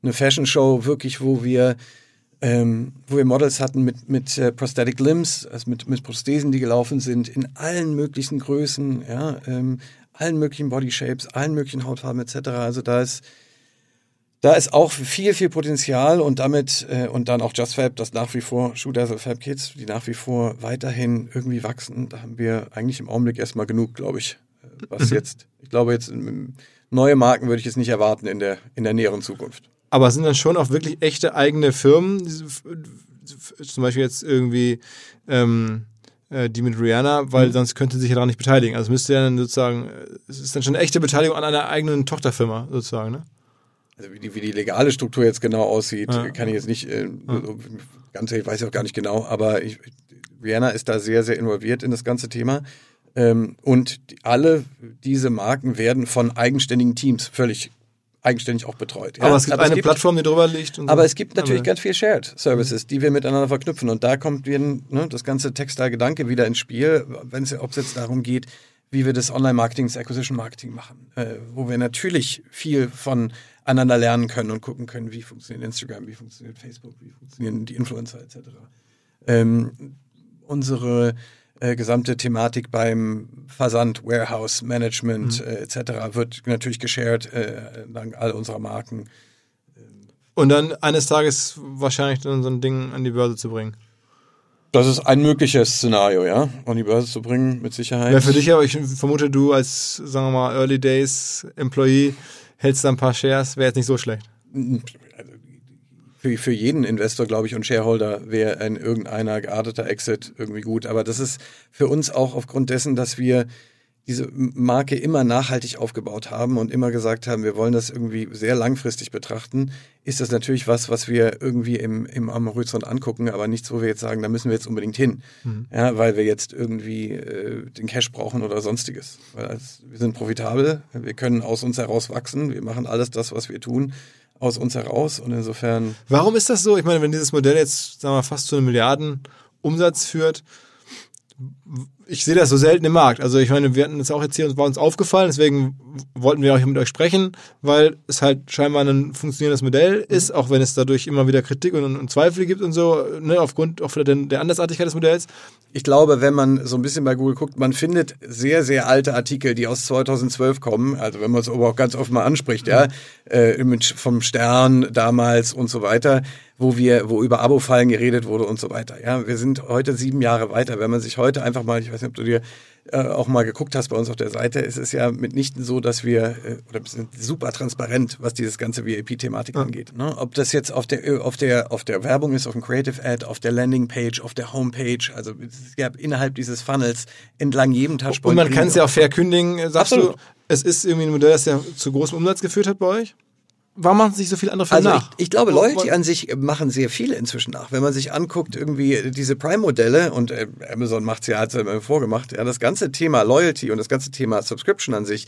Speaker 2: eine Fashion Show wirklich, wo wir ähm, wo wir Models hatten mit, mit äh, Prosthetic Limbs, also mit, mit Prosthesen, die gelaufen sind, in allen möglichen Größen, ja, ähm, allen möglichen Body Shapes, allen möglichen Hautfarben etc. Also da ist da ist auch viel, viel Potenzial und damit äh, und dann auch JustFab, das nach wie vor Shoe Dazzle Fab Kids, die nach wie vor weiterhin irgendwie wachsen. Da haben wir eigentlich im Augenblick erstmal genug, glaube ich. äh, Was jetzt, ich glaube jetzt neue Marken würde ich jetzt nicht erwarten in der in der näheren Zukunft.
Speaker 1: Aber sind dann schon auch wirklich echte eigene Firmen, zum Beispiel jetzt irgendwie ähm, äh, die mit Rihanna, weil sonst könnte sie sich ja daran nicht beteiligen. Also müsste ja dann sozusagen, äh, es ist dann schon eine echte Beteiligung an einer eigenen Tochterfirma sozusagen, ne?
Speaker 2: Also wie die, wie die legale Struktur jetzt genau aussieht,
Speaker 1: Ja.
Speaker 2: kann ich jetzt nicht, äh, so- ganz ehrlich, weiß ich auch gar nicht genau, aber ich, Rihanna ist da sehr, sehr involviert in das ganze Thema. Ähm, und die, alle diese Marken werden von eigenständigen Teams völlig eigenständig auch betreut. Ja?
Speaker 1: aber es gibt eine Plattform, die drüber liegt. Und
Speaker 2: Aber
Speaker 1: so.
Speaker 2: es gibt natürlich
Speaker 1: Aber-
Speaker 2: ganz viel Shared Services, die wir miteinander verknüpfen. Und da kommt wieder ne, das ganze Textile-Gedanke wieder ins Spiel, wenn es ob es jetzt darum geht, wie wir das Online-Marketing, das Acquisition-Marketing machen, äh, wo wir natürlich viel voneinander lernen können und gucken können, wie funktioniert Instagram, wie funktioniert Facebook, wie funktionieren die Influencer etc. Ähm, unsere äh, gesamte Thematik beim Versand, Warehouse, Management äh, etc. wird natürlich geshared äh, dank all unserer Marken.
Speaker 1: Und dann eines Tages wahrscheinlich dann so ein Ding an die Börse zu bringen.
Speaker 2: Das ist ein mögliches Szenario, ja, an die Börse zu bringen, mit Sicherheit.
Speaker 1: Wäre für dich aber, ich vermute, du als, sagen wir mal, Early Days Employee hältst da ein paar Shares, wäre jetzt nicht so schlecht.
Speaker 2: für, für jeden Investor, glaube ich, und Shareholder wäre ein irgendeiner gearteter Exit irgendwie gut. Aber das ist für uns auch aufgrund dessen, dass wir diese Marke immer nachhaltig aufgebaut haben und immer gesagt haben, wir wollen das irgendwie sehr langfristig betrachten, ist das natürlich was, was wir irgendwie im, im am Horizont angucken, aber nichts, wo wir jetzt sagen, da müssen wir jetzt unbedingt hin, ja, weil wir jetzt irgendwie äh, den Cash brauchen oder sonstiges. Weil als, wir sind profitabel, wir können aus uns heraus wachsen, wir machen alles das, was wir tun, aus uns heraus und insofern
Speaker 1: Warum ist das so? Ich meine, wenn dieses Modell jetzt, sagen wir mal, fast zu einem Milliarden Umsatz führt, ich sehe das so selten im Markt. Also ich meine, wir hatten das auch jetzt hier bei uns aufgefallen, deswegen wollten wir auch hier mit euch sprechen, weil es halt scheinbar ein funktionierendes Modell ist, auch wenn es dadurch immer wieder Kritik und, und Zweifel gibt und so, ne, aufgrund auch der, der Andersartigkeit des Modells.
Speaker 2: Ich glaube, wenn man so ein bisschen bei Google guckt, man findet sehr, sehr alte Artikel, die aus 2012 kommen. Also wenn man es aber auch ganz oft mal anspricht, ja, äh, vom Stern damals und so weiter, wo wir, wo über Abo-Fallen geredet wurde und so weiter. Ja, wir sind heute sieben Jahre weiter. Wenn man sich heute einfach mal, ich weiß nicht, ob du dir äh, auch mal geguckt hast bei uns auf der Seite. Es ist ja mitnichten so, dass wir, äh, oder wir sind super transparent, was dieses ganze VIP-Thematik ja. angeht. Ne? Ob das jetzt auf der, äh, auf, der, auf der Werbung ist, auf dem Creative Ad, auf der Landingpage, auf der Homepage, also gab innerhalb dieses Funnels entlang jedem Touchpoint.
Speaker 1: Und man kann es ja auch fair kündigen, sagst Absolut. du, es ist irgendwie ein Modell, das ja zu großem Umsatz geführt hat bei euch? Warum machen sich so viele andere Filme
Speaker 2: also
Speaker 1: nach?
Speaker 2: Ich, ich glaube, Loyalty an sich machen sehr viele inzwischen nach. Wenn man sich anguckt, irgendwie diese Prime-Modelle und äh, Amazon macht es ja, hat es ja vorgemacht, ja, das ganze Thema Loyalty und das ganze Thema Subscription an sich,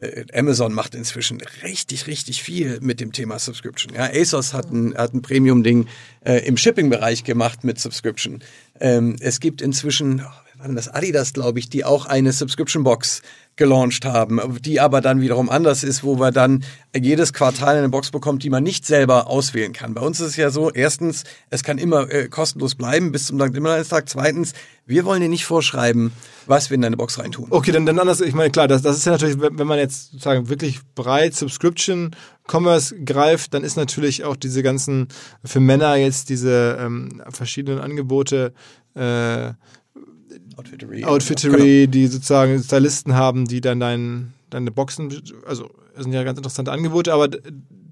Speaker 2: äh, Amazon macht inzwischen richtig, richtig viel mit dem Thema Subscription. Ja, ASOS hat ein, hat ein Premium-Ding äh, im Shipping-Bereich gemacht mit Subscription. Ähm, es gibt inzwischen, oh, war das Adidas, glaube ich, die auch eine Subscription-Box gelauncht haben, die aber dann wiederum anders ist, wo wir dann jedes Quartal eine Box bekommt, die man nicht selber auswählen kann. Bei uns ist es ja so, erstens, es kann immer äh, kostenlos bleiben bis zum Tag. Zweitens, wir wollen dir nicht vorschreiben, was wir in deine Box reintun.
Speaker 1: Okay, dann, dann anders, ich meine, klar, das, das ist ja natürlich, wenn man jetzt sozusagen wirklich breit Subscription Commerce greift, dann ist natürlich auch diese ganzen, für Männer jetzt diese ähm, verschiedenen Angebote, äh, Outfittery. Outfittery, genau. die sozusagen Stylisten haben, die dann dein, deine Boxen, also das sind ja ganz interessante Angebote, aber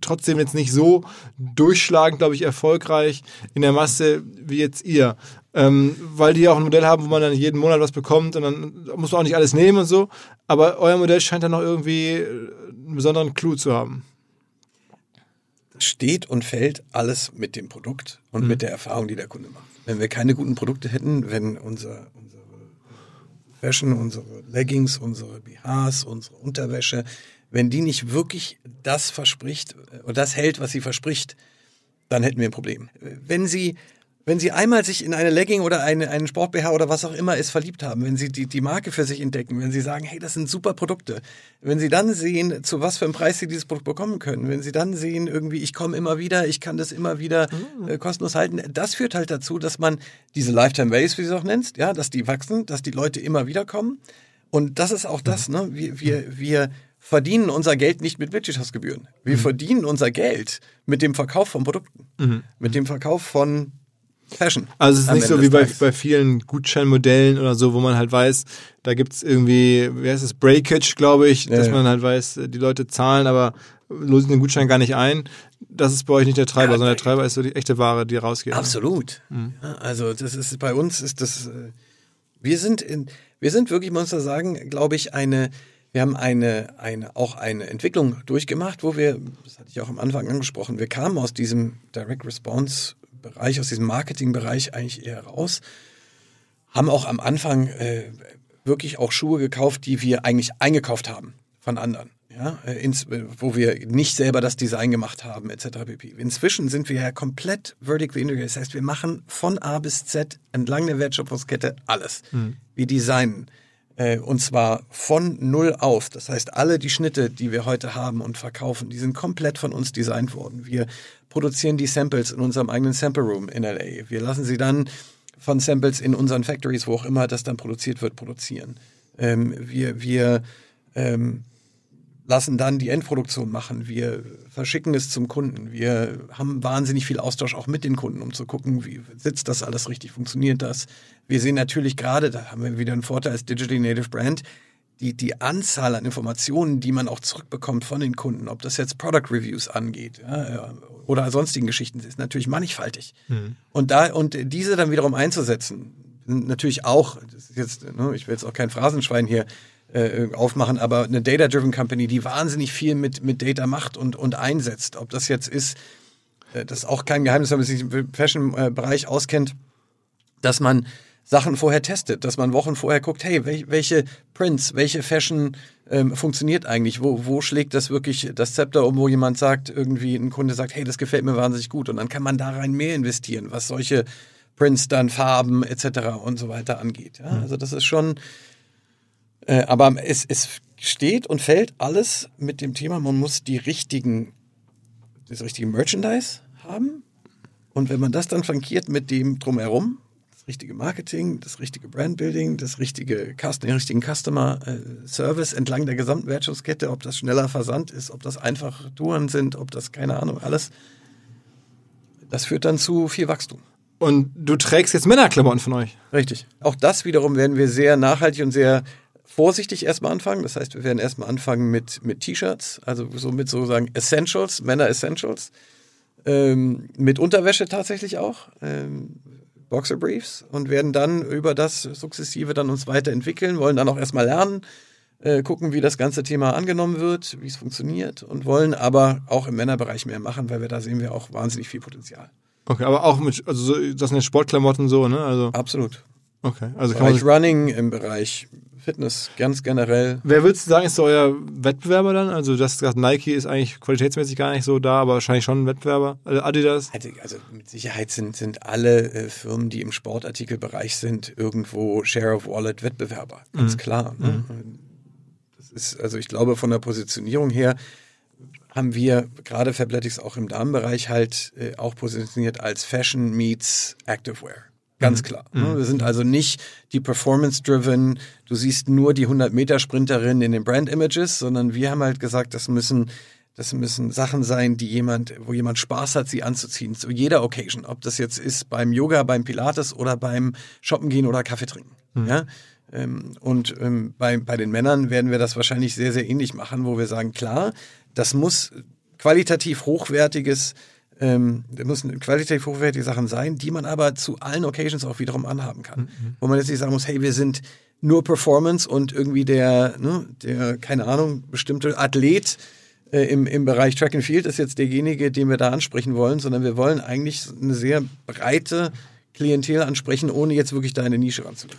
Speaker 1: trotzdem jetzt nicht so durchschlagend, glaube ich, erfolgreich in der Masse wie jetzt ihr. Ähm, weil die ja auch ein Modell haben, wo man dann jeden Monat was bekommt und dann muss man auch nicht alles nehmen und so. Aber euer Modell scheint dann noch irgendwie einen besonderen Clou zu haben.
Speaker 2: Steht und fällt alles mit dem Produkt und mhm. mit der Erfahrung, die der Kunde macht. Wenn wir keine guten Produkte hätten, wenn unser, Fashion, unsere Leggings, unsere BHs, unsere Unterwäsche, wenn die nicht wirklich das verspricht oder äh, das hält, was sie verspricht, dann hätten wir ein Problem. Wenn sie wenn Sie einmal sich in eine Legging oder eine, einen Sport-BH oder was auch immer es verliebt haben, wenn Sie die, die Marke für sich entdecken, wenn Sie sagen, hey, das sind super Produkte, wenn Sie dann sehen, zu was für einem Preis Sie dieses Produkt bekommen können, wenn Sie dann sehen, irgendwie, ich komme immer wieder, ich kann das immer wieder mhm. äh, kostenlos halten, das führt halt dazu, dass man diese Lifetime Base, wie du es auch nennst, ja, dass die wachsen, dass die Leute immer wieder kommen. Und das ist auch das, ne? Wir, wir, wir verdienen unser Geld nicht mit Mitgliedschaftsgebühren. Wir mhm. verdienen unser Geld mit dem Verkauf von Produkten, mhm. mit dem Verkauf von Fashion.
Speaker 1: Also es ist nicht so wie bei, bei vielen Gutscheinmodellen oder so, wo man halt weiß, da gibt es irgendwie, wie heißt es, Breakage, glaube ich, ja, dass man halt weiß, die Leute zahlen, aber lösen den Gutschein gar nicht ein. Das ist bei euch nicht der Treiber, ja, sondern der Treiber ist so die echte Ware, die rausgeht.
Speaker 2: Absolut. Mhm. Ja, also das ist bei uns ist das, äh, wir sind in, wir sind wirklich, muss man sagen, glaube ich, eine, wir haben eine, eine, auch eine Entwicklung durchgemacht, wo wir, das hatte ich auch am Anfang angesprochen, wir kamen aus diesem Direct Response Bereich, aus diesem Marketingbereich eigentlich eher raus. Haben auch am Anfang äh, wirklich auch Schuhe gekauft, die wir eigentlich eingekauft haben von anderen. Ja, äh, ins, äh, wo wir nicht selber das Design gemacht haben, etc. pp. Inzwischen sind wir ja komplett vertically integrated. Das heißt, wir machen von A bis Z entlang der Wertschöpfungskette alles. Mhm. Wir designen. Äh, und zwar von null auf. Das heißt, alle die Schnitte, die wir heute haben und verkaufen, die sind komplett von uns designt worden. Wir produzieren die Samples in unserem eigenen Sample Room in LA. Wir lassen sie dann von Samples in unseren Factories, wo auch immer das dann produziert wird, produzieren. Ähm, wir wir ähm, lassen dann die Endproduktion machen. Wir verschicken es zum Kunden. Wir haben wahnsinnig viel Austausch auch mit den Kunden, um zu gucken, wie sitzt das alles richtig, funktioniert das. Wir sehen natürlich gerade, da haben wir wieder einen Vorteil als Digitally Native Brand, die, die Anzahl an Informationen, die man auch zurückbekommt von den Kunden, ob das jetzt Product Reviews angeht ja, oder sonstigen Geschichten, ist natürlich mannigfaltig. Mhm. Und da und diese dann wiederum einzusetzen, natürlich auch, das ist jetzt, ne, ich will jetzt auch kein Phrasenschwein hier äh, aufmachen, aber eine Data-Driven Company, die wahnsinnig viel mit, mit Data macht und, und einsetzt. Ob das jetzt ist, äh, das ist auch kein Geheimnis, wenn man sich im Fashion-Bereich auskennt, dass man Sachen vorher testet, dass man Wochen vorher guckt, hey, welche, Prints, welche Fashion ähm, funktioniert eigentlich? Wo, wo schlägt das wirklich das Zepter um, wo jemand sagt, irgendwie ein Kunde sagt, hey, das gefällt mir wahnsinnig gut und dann kann man da rein mehr investieren, was solche Prints dann, Farben etc. und so weiter angeht. Ja? Also das ist schon, äh, aber es, es steht und fällt alles mit dem Thema, man muss die richtigen, das richtige Merchandise haben und wenn man das dann flankiert mit dem drumherum, das richtige Marketing, das richtige Brandbuilding, das richtige Custom, den richtigen Customer äh, Service entlang der gesamten Wertschöpfungskette, ob das schneller Versand ist, ob das einfache Touren sind, ob das keine Ahnung alles. Das führt dann zu viel Wachstum.
Speaker 1: Und du trägst jetzt Männerklamotten von euch.
Speaker 2: Richtig. Auch das wiederum werden wir sehr nachhaltig und sehr vorsichtig erstmal anfangen. Das heißt, wir werden erstmal anfangen mit, mit T-Shirts, also so mit sozusagen Essentials, Männer-Essentials. Ähm, mit Unterwäsche tatsächlich auch. Ähm, Boxer Briefs und werden dann über das sukzessive dann uns weiterentwickeln, wollen dann auch erstmal lernen, äh, gucken, wie das ganze Thema angenommen wird, wie es funktioniert und wollen aber auch im Männerbereich mehr machen, weil wir da sehen wir auch wahnsinnig viel Potenzial.
Speaker 1: Okay, aber auch mit, also so, das sind Sportklamotten so, ne? Also,
Speaker 2: Absolut.
Speaker 1: okay. Also
Speaker 2: Im
Speaker 1: kann man,
Speaker 2: Bereich Running, im Bereich Fitness, ganz generell.
Speaker 1: wer würdest du sagen, ist so euer Wettbewerber dann? Also, das gesagt, Nike ist eigentlich qualitätsmäßig gar nicht so da, aber wahrscheinlich schon ein Wettbewerber. Also Adidas.
Speaker 2: Also also mit Sicherheit sind, sind alle äh, Firmen, die im Sportartikelbereich sind, irgendwo Share of Wallet Wettbewerber. Ganz klar. Ne? Das ist, also ich glaube, von der Positionierung her haben wir gerade Fabletics auch im Damenbereich halt äh, auch positioniert als Fashion meets Activewear. Ganz klar. Ne? Wir sind also nicht die Performance-driven, du siehst nur die 100-Meter-Sprinterin in den Brand-Images, sondern wir haben halt gesagt, das müssen, das müssen Sachen sein, die jemand, wo jemand Spaß hat, sie anzuziehen, zu jeder Occasion. Ob das jetzt ist beim Yoga, beim Pilates oder beim Shoppen gehen oder Kaffee trinken. Ja? Ähm, Und ähm, bei, bei den Männern werden wir das wahrscheinlich sehr, sehr ähnlich machen, wo wir sagen, klar, das muss qualitativ hochwertiges, ähm, das müssen qualitativ hochwertige Sachen sein, die man aber zu allen Occasions auch wiederum anhaben kann. Wo man jetzt nicht sagen muss, hey, wir sind nur Performance und irgendwie der, ne, der, keine Ahnung, bestimmte Athlet äh, im, im Bereich Track and Field ist jetzt derjenige, den wir da ansprechen wollen, sondern wir wollen eigentlich eine sehr breite Klientel ansprechen, ohne jetzt wirklich da in eine Nische ranzugehen.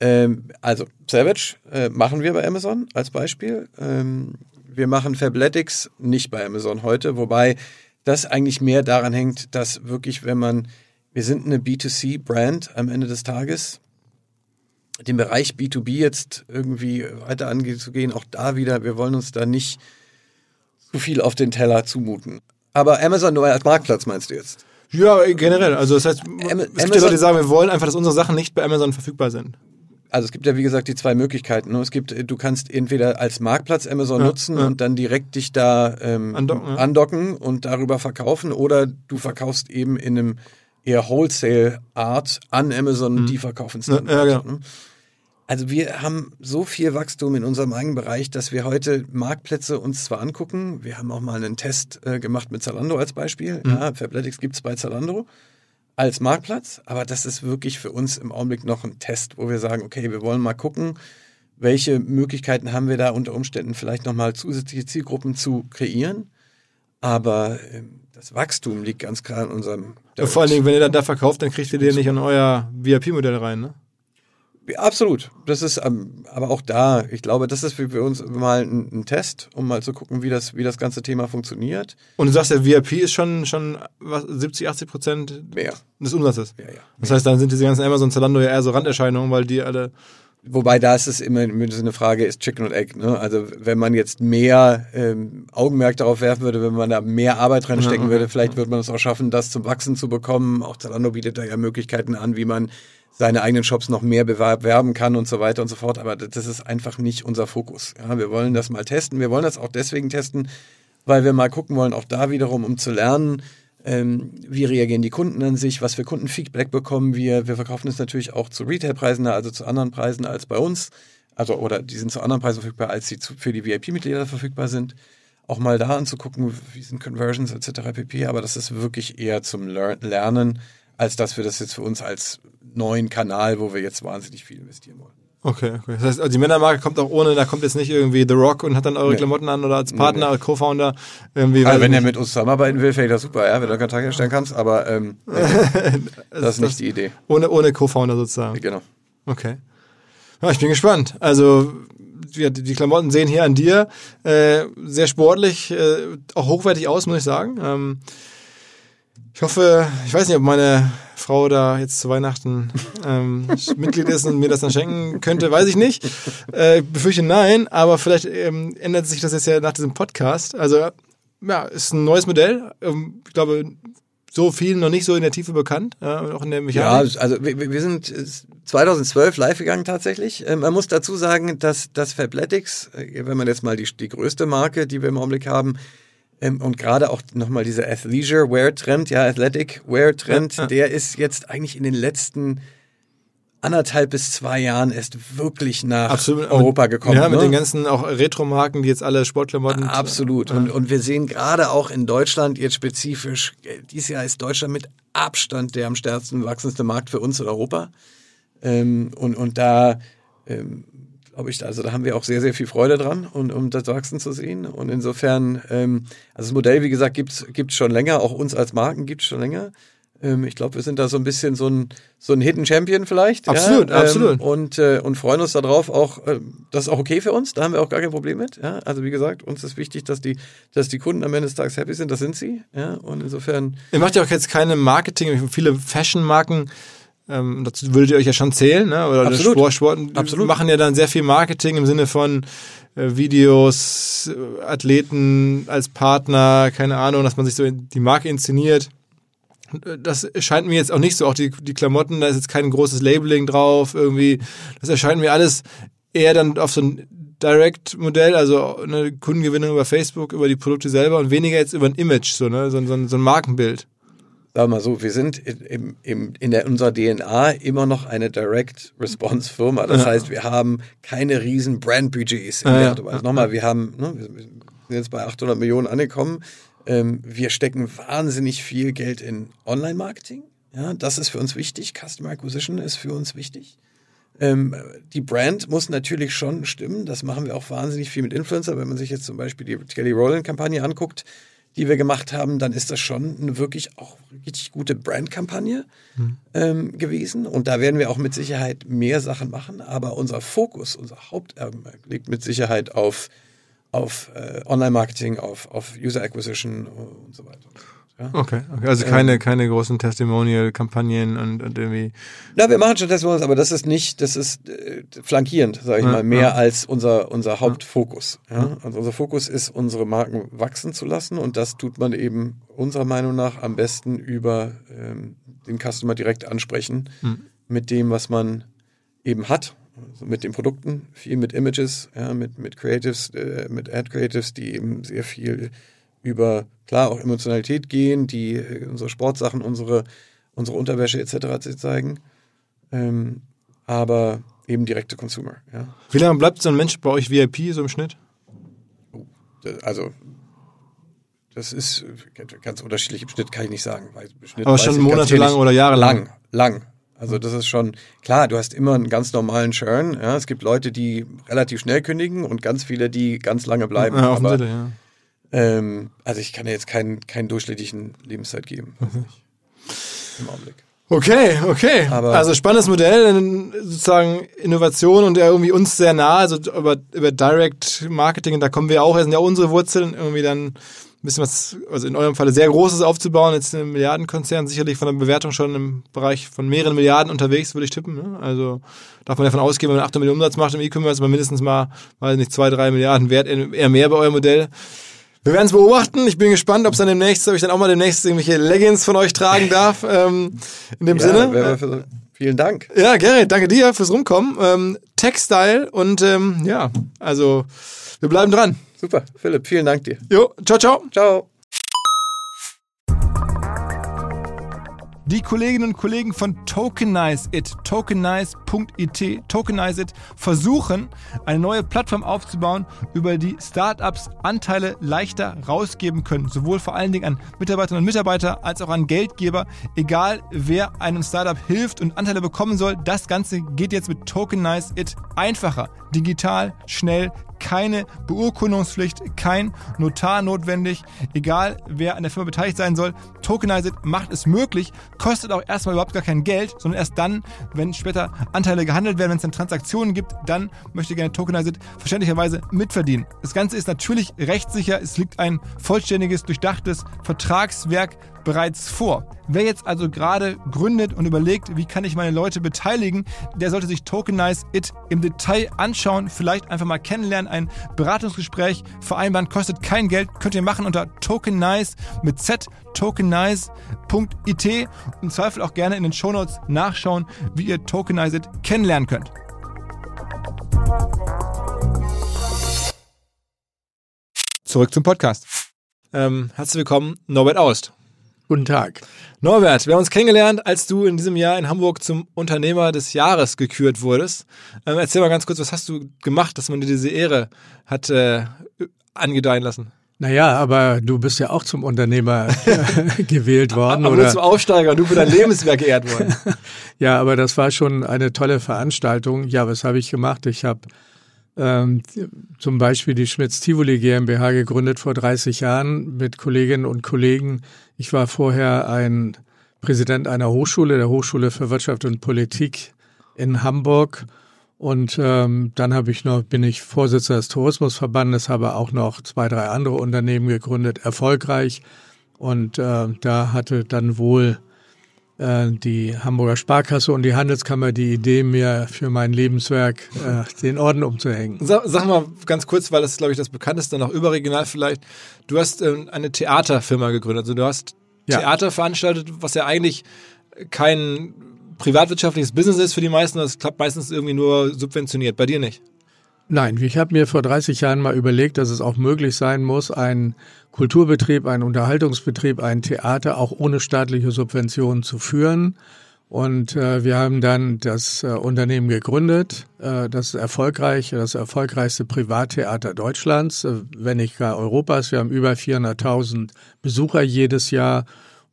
Speaker 2: Ähm, also Savage äh, machen wir bei Amazon als Beispiel. Ähm, wir machen Fabletics nicht bei Amazon heute, wobei das eigentlich mehr daran hängt, dass wirklich, wenn man, wir sind eine B2C-Brand am Ende des Tages, den Bereich B2B jetzt irgendwie weiter anzugehen, auch da wieder, wir wollen uns da nicht zu viel auf den Teller zumuten. Aber Amazon nur als Marktplatz meinst du jetzt?
Speaker 1: Ja, generell. Also das heißt, es gibt ja Leute, die sagen, wir wollen einfach, dass unsere Sachen nicht bei Amazon verfügbar sind.
Speaker 2: Also es gibt ja wie gesagt die zwei Möglichkeiten. ne? Es gibt, äh, du kannst entweder als Marktplatz Amazon
Speaker 1: Ja,
Speaker 2: nutzen
Speaker 1: ja.
Speaker 2: und dann direkt dich da ähm,
Speaker 1: Andocken, ja.
Speaker 2: andocken und darüber verkaufen, oder du verkaufst eben in einem eher Wholesale-Art an Amazon und die verkaufen es dann.
Speaker 1: Mhm. Ja,
Speaker 2: weiter,
Speaker 1: genau.
Speaker 2: ne? Also wir haben so viel Wachstum in unserem eigenen Bereich, dass wir heute Marktplätze uns zwar angucken, wir haben auch mal einen Test äh, gemacht mit Zalando als Beispiel.
Speaker 1: Mhm.
Speaker 2: Ja, Fabletics gibt es bei Zalando als Marktplatz, aber das ist wirklich für uns im Augenblick noch ein Test, wo wir sagen, okay, wir wollen mal gucken, welche Möglichkeiten haben wir da unter Umständen vielleicht nochmal zusätzliche Zielgruppen zu kreieren. Aber ähm, das Wachstum liegt ganz klar in unserem.
Speaker 1: Ja, vor allen Dingen, wenn ihr dann da verkauft, dann kriegt ihr den nicht in euer VIP-Modell rein, ne?
Speaker 2: Ja, Absolut. Das ist ähm, aber auch da, ich glaube, das ist für uns mal ein, ein Test, um mal zu gucken, wie das, wie das ganze Thema funktioniert.
Speaker 1: Und du sagst, der VIP ist schon, schon was, 70, 80 Prozent
Speaker 2: Mehr.
Speaker 1: des Umsatzes.
Speaker 2: Ja, ja.
Speaker 1: Das heißt, dann sind diese ganzen Amazon, Zalando ja eher so Randerscheinungen, weil die alle.
Speaker 2: Wobei da ist es immer eine Frage, ist Chicken und Egg. Ne? Also wenn man jetzt mehr ähm, Augenmerk darauf werfen würde, wenn man da mehr Arbeit reinstecken
Speaker 1: Ja,
Speaker 2: würde, vielleicht würde man es auch schaffen, das zum Wachsen zu bekommen. Auch Zalando bietet da ja Möglichkeiten an, wie man seine eigenen Shops noch mehr bewerben kann und so weiter und so fort. Aber das ist einfach nicht unser Fokus. Ja, wir wollen das mal testen. Wir wollen das auch deswegen testen, weil wir mal gucken wollen, auch da wiederum, um zu lernen, ähm, wie reagieren die Kunden an sich, was für Kundenfeedback bekommen wir. Wir verkaufen es natürlich auch zu Retailpreisen, also zu anderen Preisen als bei uns. Also, oder die sind zu anderen Preisen verfügbar, als sie für die VIP-Mitglieder verfügbar sind. Auch mal da anzugucken, wie sind Conversions etc. pp. Aber das ist wirklich eher zum Lernen, als dass wir das jetzt für uns als neuen Kanal, wo wir jetzt wahnsinnig viel investieren wollen.
Speaker 1: Okay, okay. Das heißt, also die Männermarke kommt auch ohne, da kommt jetzt nicht irgendwie The Rock und hat dann eure nee. Klamotten an oder als Partner, nee, nee. Co-Founder irgendwie.
Speaker 2: Also wenn er mit uns zusammenarbeiten will, fände ich das super, ja, wenn du Kontakt herstellen kannst, aber ähm, <laughs> das ist nicht die Idee.
Speaker 1: Ohne, ohne Co-Founder sozusagen.
Speaker 2: Genau.
Speaker 1: Okay. Ja, ich bin gespannt. Also die, die Klamotten sehen hier an dir äh, sehr sportlich, äh, auch hochwertig aus, muss ich sagen. Ähm, ich hoffe, ich weiß nicht, ob meine Frau da jetzt zu Weihnachten ähm, <laughs> Mitglied ist und mir das dann schenken könnte, weiß ich nicht. Äh, ich befürchte nein, aber vielleicht ähm, ändert sich das jetzt ja nach diesem Podcast. Also ja, ist ein neues Modell. Ähm, ich glaube, so viel noch nicht so in der Tiefe bekannt, äh, auch in der
Speaker 2: Mechanik. Ja, also wir, wir sind 2012 live gegangen tatsächlich. Ähm, man muss dazu sagen, dass das Fabletics, äh, wenn man jetzt mal die, die größte Marke, die wir im Augenblick haben, und gerade auch nochmal dieser Athleisure Wear Trend, ja, Athletic Wear Trend, ja, ja. der ist jetzt eigentlich in den letzten anderthalb bis zwei Jahren erst wirklich nach Absolut. Europa gekommen.
Speaker 1: Ja, mit ne? den ganzen auch Retro-Marken, die jetzt alle Sportklamotten.
Speaker 2: Absolut. Und, und wir sehen gerade auch in Deutschland jetzt spezifisch, äh, dieses Jahr ist Deutschland mit Abstand der am stärksten wachsendste Markt für uns in Europa. Ähm, und, und da ähm, glaube ich, also da haben wir auch sehr, sehr viel Freude dran, und, um das wachsen zu sehen. Und insofern, ähm, also das Modell, wie gesagt, gibt's gibt's schon länger, auch uns als Marken gibt's schon länger. Ähm, ich glaube, wir sind da so ein bisschen so ein, so ein Hidden Champion vielleicht.
Speaker 1: Absolut,
Speaker 2: ja?
Speaker 1: Ähm, absolut.
Speaker 2: Und, äh, und freuen uns darauf auch, äh, das ist auch okay für uns, da haben wir auch gar kein Problem mit. Ja? Also wie gesagt, uns ist wichtig, dass die, dass die Kunden am Ende des Tages happy sind, das sind sie. Ja? Und insofern.
Speaker 1: Ihr macht ja auch jetzt keine Marketing, viele Fashion-Marken ähm, dazu würdet ihr euch ja schon zählen, ne? Oder
Speaker 2: Absolut.
Speaker 1: Sport, Sport Absolut. machen ja dann sehr viel Marketing im Sinne von äh, Videos, äh, Athleten als Partner, keine Ahnung, dass man sich so die Marke inszeniert. Das erscheint mir jetzt auch nicht so, auch die, die Klamotten, da ist jetzt kein großes Labeling drauf, irgendwie. Das erscheint mir alles eher dann auf so ein Direct-Modell, also eine Kundengewinnung über Facebook, über die Produkte selber und weniger jetzt über ein Image, so, ne? so, so, so ein Markenbild
Speaker 2: sagen wir mal so, wir sind im, im, in der, unserer DNA immer noch eine Direct Response Firma. Das ja. heißt, wir haben keine riesen Brand Budgets in ja, der Also nochmal, wir haben, ne, wir sind jetzt bei 800 Millionen angekommen. Ähm, wir stecken wahnsinnig viel Geld in Online-Marketing. Ja, das ist für uns wichtig. Customer Acquisition ist für uns wichtig. Ähm, die Brand muss natürlich schon stimmen. Das machen wir auch wahnsinnig viel mit Influencer. Wenn man sich jetzt zum Beispiel die Kelly Rowland-Kampagne anguckt, die wir gemacht haben, dann ist das schon eine wirklich auch richtig gute Brandkampagne mhm. ähm, gewesen. Und da werden wir auch mit Sicherheit mehr Sachen machen. Aber unser Fokus, unser Hauptaugenmerk liegt mit Sicherheit auf, auf äh, Online-Marketing, auf, auf User Acquisition und so weiter.
Speaker 1: Ja? Okay, okay, also keine, ähm, keine großen Testimonial-Kampagnen und, und irgendwie.
Speaker 2: Na, wir machen schon Testimonials, aber das ist nicht, das ist äh, flankierend, sage ich ja, mal, mehr ja. als unser, unser Hauptfokus. Ja? Also unser Fokus ist, unsere Marken wachsen zu lassen und das tut man eben unserer Meinung nach am besten über ähm, den Customer direkt ansprechen hm. mit dem, was man eben hat. Also mit den Produkten, viel mit Images, ja, mit, mit Creatives, äh, mit Ad Creatives, die eben sehr viel über, klar, auch Emotionalität gehen, die äh, unsere Sportsachen, unsere, unsere Unterwäsche etc. zeigen. Ähm, aber eben direkte Consumer. Ja.
Speaker 1: Wie lange bleibt so ein Mensch bei euch VIP so im Schnitt?
Speaker 2: Oh, also das ist ganz unterschiedlich im Schnitt, kann ich nicht sagen.
Speaker 1: Schnitt Aber schon monatelang oder jahrelang?
Speaker 2: Lang, lang. Also das ist schon, klar, du hast immer einen ganz normalen Churn. Ja. Es gibt Leute, die relativ schnell kündigen und ganz viele, die ganz lange bleiben.
Speaker 1: Ja, offensichtlich, ja.
Speaker 2: Ähm, also ich kann ja jetzt keinen, keinen durchschnittlichen Lebenszeit geben. Mhm. Im Augenblick.
Speaker 1: Okay, okay. Aber also spannendes Modell, sozusagen Innovation und ja irgendwie uns sehr nah, also über, über Direct Marketing, da kommen wir auch, das sind ja unsere Wurzeln, irgendwie dann ein bisschen was, also in eurem Falle sehr Großes aufzubauen, jetzt ein Milliardenkonzern, sicherlich von der Bewertung schon im Bereich von mehreren Milliarden unterwegs, würde ich tippen. Ne? Also darf man davon ausgehen, wenn man 8 Millionen Umsatz macht im E-Commerce, aber mindestens mal, weiß nicht, 2, 3 Milliarden wert, eher mehr bei eurem Modell. Wir werden es beobachten. Ich bin gespannt, ob es dann demnächst, ob ich dann auch mal demnächst irgendwelche Leggings von euch tragen darf. Ähm, in dem ja, Sinne.
Speaker 2: Für, vielen Dank.
Speaker 1: Ja, Gerrit, danke dir fürs Rumkommen. Ähm, Textile und ähm, ja, also wir bleiben dran.
Speaker 2: Super, Philipp, vielen Dank dir.
Speaker 1: Jo, ciao, ciao.
Speaker 2: Ciao.
Speaker 1: Die Kolleginnen und Kollegen von Tokenize It, tokenize.it, Tokenize It, versuchen, eine neue Plattform aufzubauen, über die Startups Anteile leichter rausgeben können. Sowohl vor allen Dingen an Mitarbeiterinnen und Mitarbeiter als auch an Geldgeber. Egal, wer einem Startup hilft und Anteile bekommen soll, das Ganze geht jetzt mit Tokenize It einfacher, digital, schnell, keine Beurkundungspflicht, kein Notar notwendig, egal wer an der Firma beteiligt sein soll. Tokenized macht es möglich, kostet auch erstmal überhaupt gar kein Geld, sondern erst dann, wenn später Anteile gehandelt werden, wenn es dann Transaktionen gibt, dann möchte gerne Tokenized verständlicherweise mitverdienen. Das Ganze ist natürlich rechtssicher, es liegt ein vollständiges, durchdachtes Vertragswerk bereits vor. Wer jetzt also gerade gründet und überlegt, wie kann ich meine Leute beteiligen, der sollte sich Tokenize It im Detail anschauen, vielleicht einfach mal kennenlernen, ein Beratungsgespräch vereinbaren, kostet kein Geld, könnt ihr machen unter Tokenize mit Z, tokenize.it. Im Zweifel auch gerne in den Shownotes nachschauen, wie ihr Tokenize It kennenlernen könnt. Zurück zum Podcast. Ähm, herzlich willkommen, Norbert Aust.
Speaker 3: Guten Tag.
Speaker 1: Norbert, wir haben uns kennengelernt, als du in diesem Jahr in Hamburg zum Unternehmer des Jahres gekürt wurdest. Ähm, erzähl mal ganz kurz, was hast du gemacht, dass man dir diese Ehre hat äh, angedeihen lassen?
Speaker 3: Naja, aber du bist ja auch zum Unternehmer <laughs> gewählt worden.
Speaker 1: Aber
Speaker 3: oder?
Speaker 1: zum Aufsteiger und du für dein Lebenswerk geehrt worden. <laughs>
Speaker 3: ja, aber das war schon eine tolle Veranstaltung. Ja, was habe ich gemacht? Ich habe ähm, zum Beispiel die Schmitz-Tivoli GmbH gegründet vor 30 Jahren mit Kolleginnen und Kollegen. Ich war vorher ein Präsident einer Hochschule, der Hochschule für Wirtschaft und Politik in Hamburg. Und ähm, dann habe ich noch, bin ich Vorsitzender des Tourismusverbandes, habe auch noch zwei, drei andere Unternehmen gegründet, erfolgreich. Und äh, da hatte dann wohl die Hamburger Sparkasse und die Handelskammer die Idee, mir für mein Lebenswerk äh, den Orden umzuhängen.
Speaker 1: Sag, sag, mal ganz kurz, weil das ist, glaube ich, das bekannteste, noch überregional vielleicht. Du hast ähm, eine Theaterfirma gegründet. Also du hast ja. Theater veranstaltet, was ja eigentlich kein privatwirtschaftliches Business ist für die meisten. Das klappt meistens irgendwie nur subventioniert. Bei dir nicht?
Speaker 3: Nein, ich habe mir vor 30 Jahren mal überlegt, dass es auch möglich sein muss, ein Kulturbetrieb, ein Unterhaltungsbetrieb, ein Theater auch ohne staatliche Subventionen zu führen. Und äh, wir haben dann das äh, Unternehmen gegründet, äh, das erfolgreich, das erfolgreichste Privattheater Deutschlands, äh, wenn nicht gar Europas. Wir haben über 400.000 Besucher jedes Jahr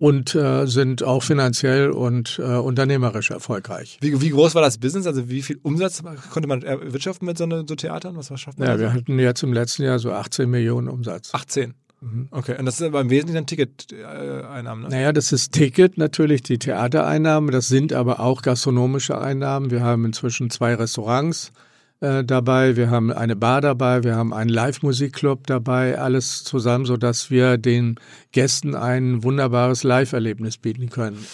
Speaker 3: und äh, sind auch finanziell und äh, unternehmerisch erfolgreich.
Speaker 1: Wie, wie groß war das Business? Also wie viel Umsatz konnte man erwirtschaften mit so, eine, so Theatern? Was, was schafft man?
Speaker 3: Ja, wir hatten jetzt im letzten Jahr so 18 Millionen Umsatz.
Speaker 1: 18? Mhm. Okay, und das ist aber im Wesentlichen dann Ticket-Einnahmen, ne?
Speaker 3: Naja, das ist Ticket natürlich, die Theatereinnahmen, das sind aber auch gastronomische Einnahmen. Wir haben inzwischen zwei Restaurants äh, dabei, wir haben eine Bar dabei, wir haben einen Live-Musikclub dabei, alles zusammen, so dass wir den Gästen ein wunderbares Live-Erlebnis bieten können.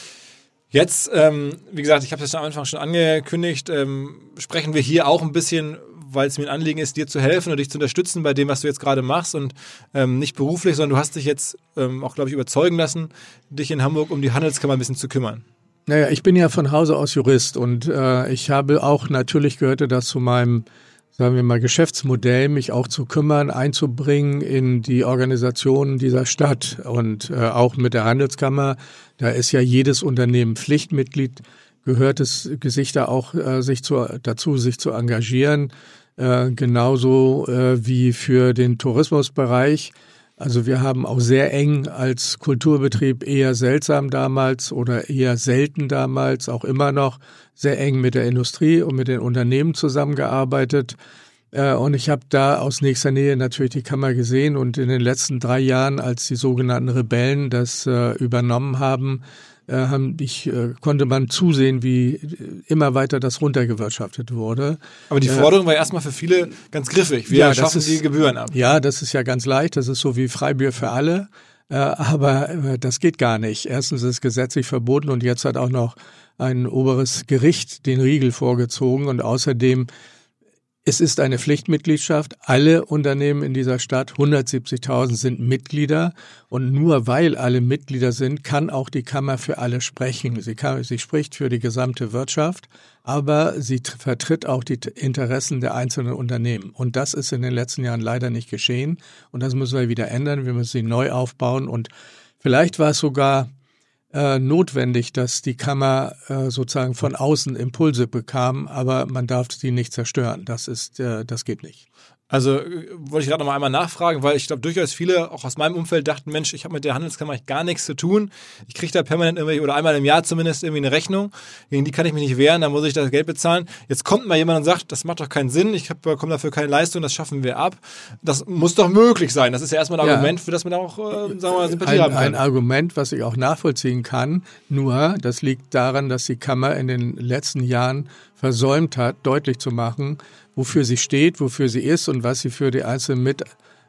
Speaker 1: Jetzt, ähm, wie gesagt, ich habe es am Anfang schon angekündigt, ähm, sprechen wir hier auch ein bisschen, weil es mir ein Anliegen ist, dir zu helfen und dich zu unterstützen bei dem, was du jetzt gerade machst und ähm, nicht beruflich, sondern du hast dich jetzt ähm, auch, glaube ich, überzeugen lassen, dich in Hamburg um die Handelskammer ein bisschen zu kümmern.
Speaker 3: Naja, ich bin ja von Hause aus Jurist und äh, ich habe auch natürlich gehörte das zu meinem, sagen wir mal, Geschäftsmodell, mich auch zu kümmern, einzubringen in die Organisation dieser Stadt und äh, auch mit der Handelskammer. Da ist ja jedes Unternehmen Pflichtmitglied, gehört es Gesichter auch äh, sich zu, dazu, sich zu engagieren, äh, genauso äh, wie für den Tourismusbereich. Also wir haben auch sehr eng als Kulturbetrieb eher seltsam damals oder eher selten damals, auch immer noch sehr eng mit der Industrie und mit den Unternehmen zusammengearbeitet. Äh, und ich habe da aus nächster Nähe natürlich die Kammer gesehen und in den letzten drei Jahren, als die sogenannten Rebellen das äh, übernommen haben, haben, ich, äh, konnte man zusehen, wie immer weiter das runtergewirtschaftet wurde.
Speaker 1: Aber die Forderung war erstmal für viele ganz griffig. Wir ja, schaffen ist, die Gebühren ab.
Speaker 3: Ja, das ist ja ganz leicht. Das ist so wie Freibier für alle. Äh, aber äh, das geht gar nicht. Erstens ist es gesetzlich verboten und jetzt hat auch noch ein oberes Gericht den Riegel vorgezogen und außerdem Es ist eine Pflichtmitgliedschaft. Alle Unternehmen in dieser Stadt, 170.000 sind Mitglieder. Und nur weil alle Mitglieder sind, kann auch die Kammer für alle sprechen. Sie, kann, sie spricht für die gesamte Wirtschaft, aber sie vertritt auch die Interessen der einzelnen Unternehmen. Und das ist in den letzten Jahren leider nicht geschehen. Und das müssen wir wieder ändern. Wir müssen sie neu aufbauen. Und vielleicht war es sogar äh, notwendig, dass die Kammer äh, sozusagen von außen Impulse bekam, aber man darf sie nicht zerstören. Das ist, äh, das geht nicht.
Speaker 1: Also äh, wollte ich gerade noch mal einmal nachfragen, weil ich glaube durchaus viele auch aus meinem Umfeld dachten, Mensch, ich habe mit der Handelskammer eigentlich gar nichts zu tun. Ich kriege da permanent irgendwie oder einmal im Jahr zumindest irgendwie eine Rechnung, gegen die kann ich mich nicht wehren, da muss ich das Geld bezahlen. Jetzt kommt mal jemand und sagt, das macht doch keinen Sinn, ich bekomme dafür keine Leistung, das schaffen wir ab. Das muss doch möglich sein. Das ist ja erstmal ein ja. Argument, für das man auch, äh, sagen wir mal, Sympathie
Speaker 3: ein,
Speaker 1: haben kann.
Speaker 3: Ein Argument, was ich auch nachvollziehen kann, nur das liegt daran, dass die Kammer in den letzten Jahren versäumt hat, deutlich zu machen, wofür sie steht, wofür sie ist und was sie für die einzelnen Mit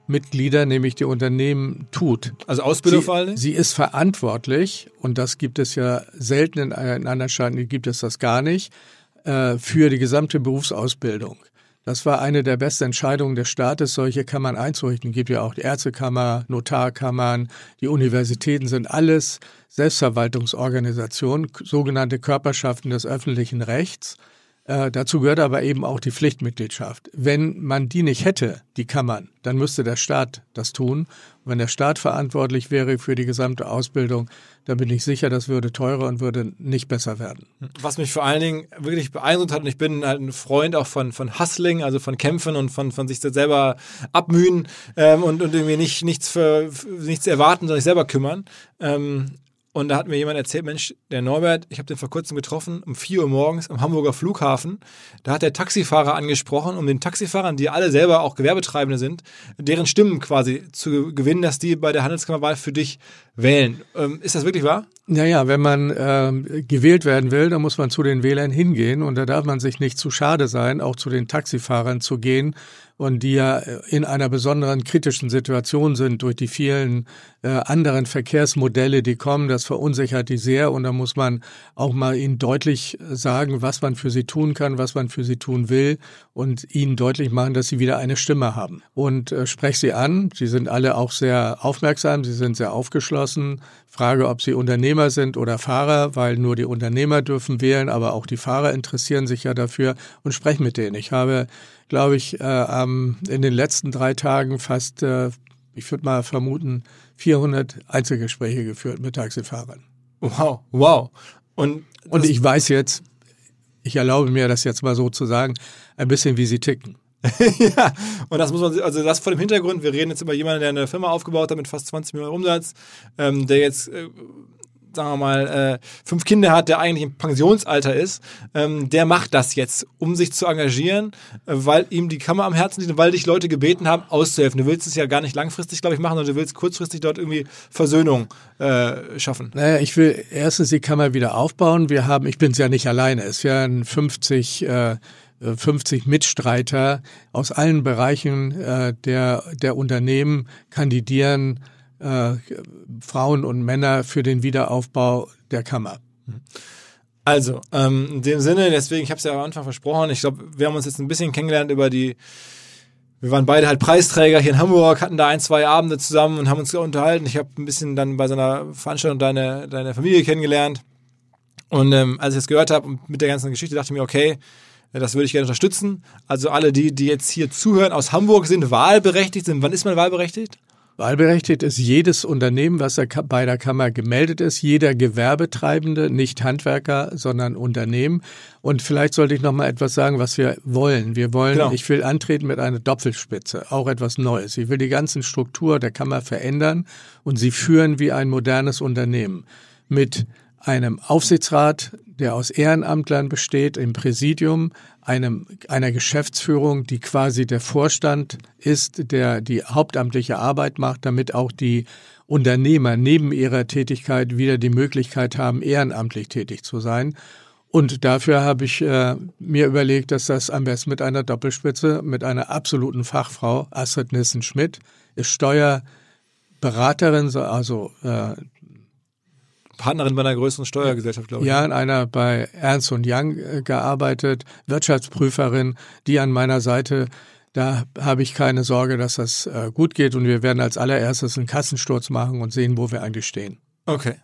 Speaker 3: Mitglieder, nämlich die Unternehmen, tut.
Speaker 1: Also Ausbildung vor allem?
Speaker 3: Sie ist verantwortlich, und das gibt es ja selten in, in anderen Staaten, gibt es das gar nicht, äh, für die gesamte Berufsausbildung. Das war eine der besten Entscheidungen des Staates, solche Kammern einzurichten. Es gibt ja auch die Ärztekammer, Notarkammern, die Universitäten sind alles Selbstverwaltungsorganisationen, sogenannte Körperschaften des öffentlichen Rechts. Äh, dazu gehört aber eben auch die Pflichtmitgliedschaft. Wenn man die nicht hätte, die Kammern, dann müsste der Staat das tun. Und wenn der Staat verantwortlich wäre für die gesamte Ausbildung, dann bin ich sicher, das würde teurer und würde nicht besser werden.
Speaker 1: Was mich vor allen Dingen wirklich beeindruckt hat, und ich bin halt ein Freund auch von, von Hustling, also von Kämpfen und von, von sich selber abmühen ähm, und, und irgendwie nicht, nichts, für, nichts erwarten, sondern sich selber kümmern. Ähm, und da hat mir jemand erzählt, Mensch, der Norbert, ich habe den vor kurzem getroffen, um 4 Uhr morgens am Hamburger Flughafen. Da hat der Taxifahrer angesprochen, um den Taxifahrern, die alle selber auch Gewerbetreibende sind, deren Stimmen quasi zu gewinnen, dass die bei der Handelskammerwahl für dich wählen. Ähm, ist das wirklich wahr?
Speaker 3: Naja, wenn man äh, gewählt werden will, dann muss man zu den Wählern hingehen und da darf man sich nicht zu schade sein, auch zu den Taxifahrern zu gehen und die ja in einer besonderen kritischen Situation sind durch die vielen äh, anderen Verkehrsmodelle, die kommen. Das verunsichert die sehr und da muss man auch mal ihnen deutlich sagen, was man für sie tun kann, was man für sie tun will und ihnen deutlich machen, dass sie wieder eine Stimme haben. Und äh, sprech sie an. Sie sind alle auch sehr aufmerksam, sie sind sehr aufgeschlossen. Frage, ob sie Unternehmer sind oder Fahrer, weil nur die Unternehmer dürfen wählen, aber auch die Fahrer interessieren sich ja dafür und sprech mit denen. Ich habe glaube ich, äh, in den letzten drei Tagen fast, äh, ich würde mal vermuten, 400 Einzelgespräche geführt mit Taxifahrern.
Speaker 1: Wow, wow.
Speaker 3: Und, und ich weiß jetzt, ich erlaube mir das jetzt mal so zu sagen, ein bisschen wie sie ticken. <laughs>
Speaker 1: ja, und das muss man, also das vor dem Hintergrund, wir reden jetzt über jemanden, der eine Firma aufgebaut hat mit fast 20 Millionen Umsatz, ähm, der jetzt äh, sagen wir mal, äh, fünf Kinder hat, der eigentlich im Pensionsalter ist, ähm, der macht das jetzt, um sich zu engagieren, äh, weil ihm die Kammer am Herzen liegt und weil dich Leute gebeten haben, auszuhelfen. Du willst es ja gar nicht langfristig, glaube ich, machen, sondern du willst kurzfristig dort irgendwie Versöhnung äh, schaffen.
Speaker 3: Naja, ich will erstens die Kammer wieder aufbauen. Wir haben, ich bin es ja nicht alleine, es werden 50 äh, 50 Mitstreiter aus allen Bereichen äh, der, der Unternehmen kandidieren äh, Frauen und Männer für den Wiederaufbau der Kammer.
Speaker 1: Also, ähm, in dem Sinne, deswegen, ich habe es ja am Anfang versprochen, ich glaube, wir haben uns jetzt ein bisschen kennengelernt über die, wir waren beide halt Preisträger hier in Hamburg, hatten da ein, zwei Abende zusammen und haben uns unterhalten. Ich habe ein bisschen dann bei so einer Veranstaltung deine, deine Familie kennengelernt. Und ähm, als ich das gehört habe und mit der ganzen Geschichte, dachte ich mir, okay, das würde ich gerne unterstützen. Also alle die, die jetzt hier zuhören aus Hamburg sind wahlberechtigt sind. Wann ist man wahlberechtigt?
Speaker 3: Wahlberechtigt ist jedes Unternehmen, was bei der Kammer gemeldet ist, jeder Gewerbetreibende, nicht Handwerker, sondern Unternehmen. Und vielleicht sollte ich noch mal etwas sagen, was wir wollen. Wir wollen, genau. ich will antreten mit einer Doppelspitze, auch etwas Neues. Ich will die ganzen Struktur der Kammer verändern und sie führen wie ein modernes Unternehmen mit einem Aufsichtsrat, der aus Ehrenamtlern besteht, im Präsidium, einem, einer Geschäftsführung, die quasi der Vorstand ist, der die hauptamtliche Arbeit macht, damit auch die Unternehmer neben ihrer Tätigkeit wieder die Möglichkeit haben, ehrenamtlich tätig zu sein. Und dafür habe ich äh, mir überlegt, dass das am besten mit einer Doppelspitze, mit einer absoluten Fachfrau, Astrid Nissen-Schmidt, ist Steuerberaterin, also äh,
Speaker 1: Partnerin bei einer größeren Steuergesellschaft, glaube ich.
Speaker 3: Ja, in einer bei Ernst und Young äh, gearbeitet, Wirtschaftsprüferin, die an meiner Seite da habe ich keine Sorge, dass das äh, gut geht und wir werden als allererstes einen Kassensturz machen und sehen, wo wir eigentlich stehen.
Speaker 1: Okay.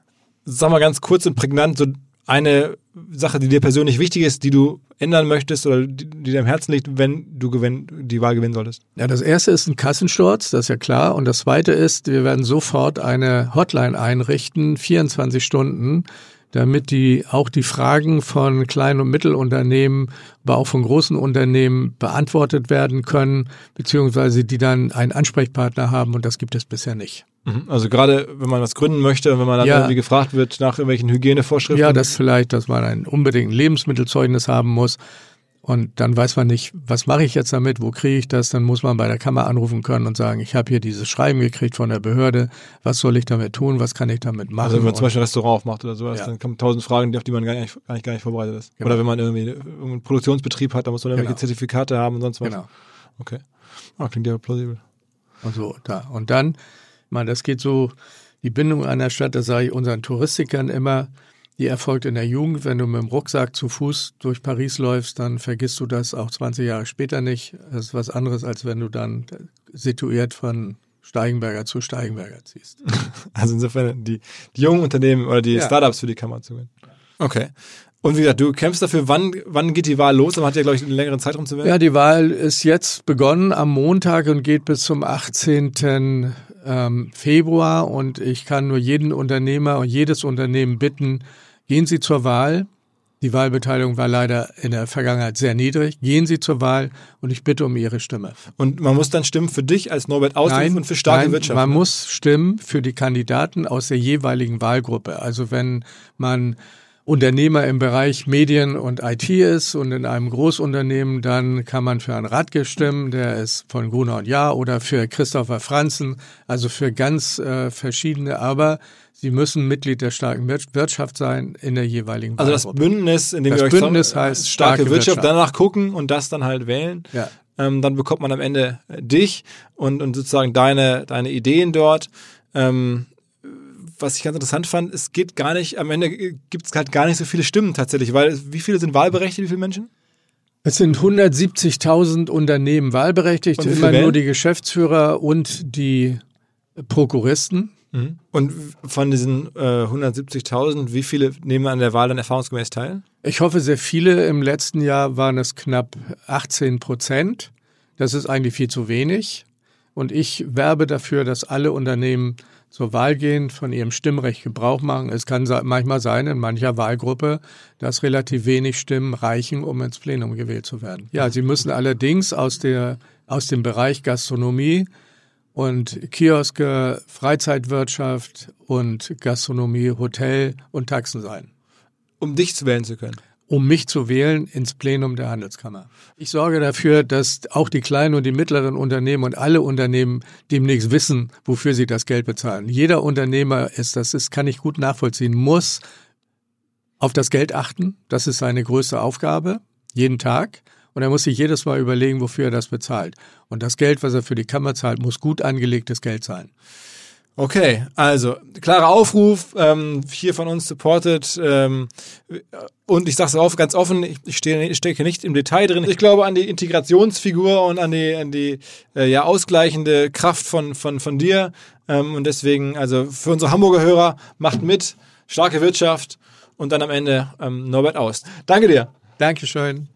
Speaker 1: Sag mal ganz kurz und prägnant, so eine Sache, die dir persönlich wichtig ist, die du ändern möchtest oder die, die dir am Herzen liegt, wenn du gewinn, die Wahl gewinnen solltest?
Speaker 3: Ja, das erste ist ein Kassensturz, das ist ja klar. Und das zweite ist, wir werden sofort eine Hotline einrichten, 24 Stunden, damit die auch die Fragen von kleinen und Mittelunternehmen, aber auch von großen Unternehmen beantwortet werden können, beziehungsweise die dann einen Ansprechpartner haben und das gibt es bisher nicht.
Speaker 1: Mhm. Also gerade wenn man was gründen möchte, wenn man dann ja. irgendwie gefragt wird nach irgendwelchen Hygienevorschriften.
Speaker 3: Ja, das vielleicht, dass man ein unbedingt Lebensmittelzeugnis haben muss. Und dann weiß man nicht, was mache ich jetzt damit, wo kriege ich das? Dann muss man bei der Kammer anrufen können und sagen, ich habe hier dieses Schreiben gekriegt von der Behörde, was soll ich damit tun, was kann ich damit machen? Also
Speaker 1: wenn man zum Beispiel ein Restaurant aufmacht oder sowas, ja. dann kommen tausend Fragen, auf die man gar nicht, gar nicht, gar nicht vorbereitet ist. Genau. Oder wenn man irgendwie einen Produktionsbetrieb hat, da muss man irgendwelche genau. Zertifikate haben und sonst was. Genau. Okay. Ah, klingt ja plausibel.
Speaker 3: Und so, da. Und dann meine, das geht so, die Bindung einer Stadt, das sage ich unseren Touristikern immer, die erfolgt in der Jugend. Wenn du mit dem Rucksack zu Fuß durch Paris läufst, dann vergisst du das auch 20 Jahre später nicht. Das ist was anderes, als wenn du dann situiert von Steigenberger zu Steigenberger ziehst. <laughs>
Speaker 1: Also insofern die, die jungen Unternehmen oder die ja. Startups für die Kammer zu gewinnen. Okay. Und wie gesagt, du kämpfst dafür, wann, wann geht die Wahl los? Man hat ja, glaube ich, einen längeren Zeitraum zu wählen.
Speaker 3: Ja, die Wahl ist jetzt begonnen am Montag und geht bis zum 18 ähm, Februar und ich kann nur jeden Unternehmer und jedes Unternehmen bitten, gehen Sie zur Wahl. Die Wahlbeteiligung war leider in der Vergangenheit sehr niedrig. Gehen Sie zur Wahl und ich bitte um Ihre Stimme.
Speaker 1: Und man muss dann stimmen für dich als Norbert Auslöf und für starke
Speaker 3: nein,
Speaker 1: Wirtschaft.
Speaker 3: Man ne? muss stimmen für die Kandidaten aus der jeweiligen Wahlgruppe. Also wenn man Unternehmer im Bereich Medien und IT ist und in einem Großunternehmen, dann kann man für einen Radke stimmen, der ist von Gruner und Jahr oder für Christopher Franzen, also für ganz äh, verschiedene, aber sie müssen Mitglied der starken Wirtschaft sein in der jeweiligen
Speaker 1: Also das Bündnis, in dem
Speaker 3: das
Speaker 1: ihr euch
Speaker 3: Bündnis so, heißt starke, starke Wirtschaft,
Speaker 1: Wirtschaft, danach gucken und das dann halt wählen.
Speaker 3: Ja.
Speaker 1: Ähm, dann bekommt man am Ende dich und, und sozusagen deine, deine Ideen dort. Ähm, was ich ganz interessant fand, es geht gar nicht, am Ende gibt es halt gar nicht so viele Stimmen tatsächlich, weil wie viele sind wahlberechtigt, wie viele Menschen?
Speaker 3: Es sind 170.000 Unternehmen wahlberechtigt, immer nur die Geschäftsführer und die Prokuristen.
Speaker 1: Mhm. Und von diesen äh, 170.000, wie viele nehmen an der Wahl dann erfahrungsgemäß teil?
Speaker 3: Ich hoffe sehr viele. Im letzten Jahr waren es knapp 18 Prozent. Das ist eigentlich viel zu wenig. Und ich werbe dafür, dass alle Unternehmen zur Wahl gehen, von ihrem Stimmrecht Gebrauch machen. Es kann manchmal sein, in mancher Wahlgruppe, dass relativ wenig Stimmen reichen, um ins Plenum gewählt zu werden. Ja, sie müssen allerdings aus, der, aus dem Bereich Gastronomie und Kioske, Freizeitwirtschaft und Gastronomie, Hotel und Taxen sein.
Speaker 1: Um dich wählen zu können
Speaker 3: um mich zu wählen ins Plenum der Handelskammer. Ich sorge dafür, dass auch die kleinen und die mittleren Unternehmen und alle Unternehmen demnächst wissen, wofür sie das Geld bezahlen. Jeder Unternehmer ist, das ist, kann ich gut nachvollziehen, muss auf das Geld achten. Das ist seine größte Aufgabe, jeden Tag. Und er muss sich jedes Mal überlegen, wofür er das bezahlt. Und das Geld, was er für die Kammer zahlt, muss gut angelegtes Geld sein.
Speaker 1: Okay, also klarer Aufruf, ähm, hier von uns supported. Ähm, und ich sage es auch ganz offen, ich, ich, stecke nicht im Detail drin. Ich glaube an die Integrationsfigur und an die, an die äh, ja, ausgleichende Kraft von, von, von dir. Ähm, und deswegen, also für unsere Hamburger Hörer, macht mit, starke Wirtschaft und dann am Ende ähm, Norbert Aust. Danke dir.
Speaker 3: Dankeschön.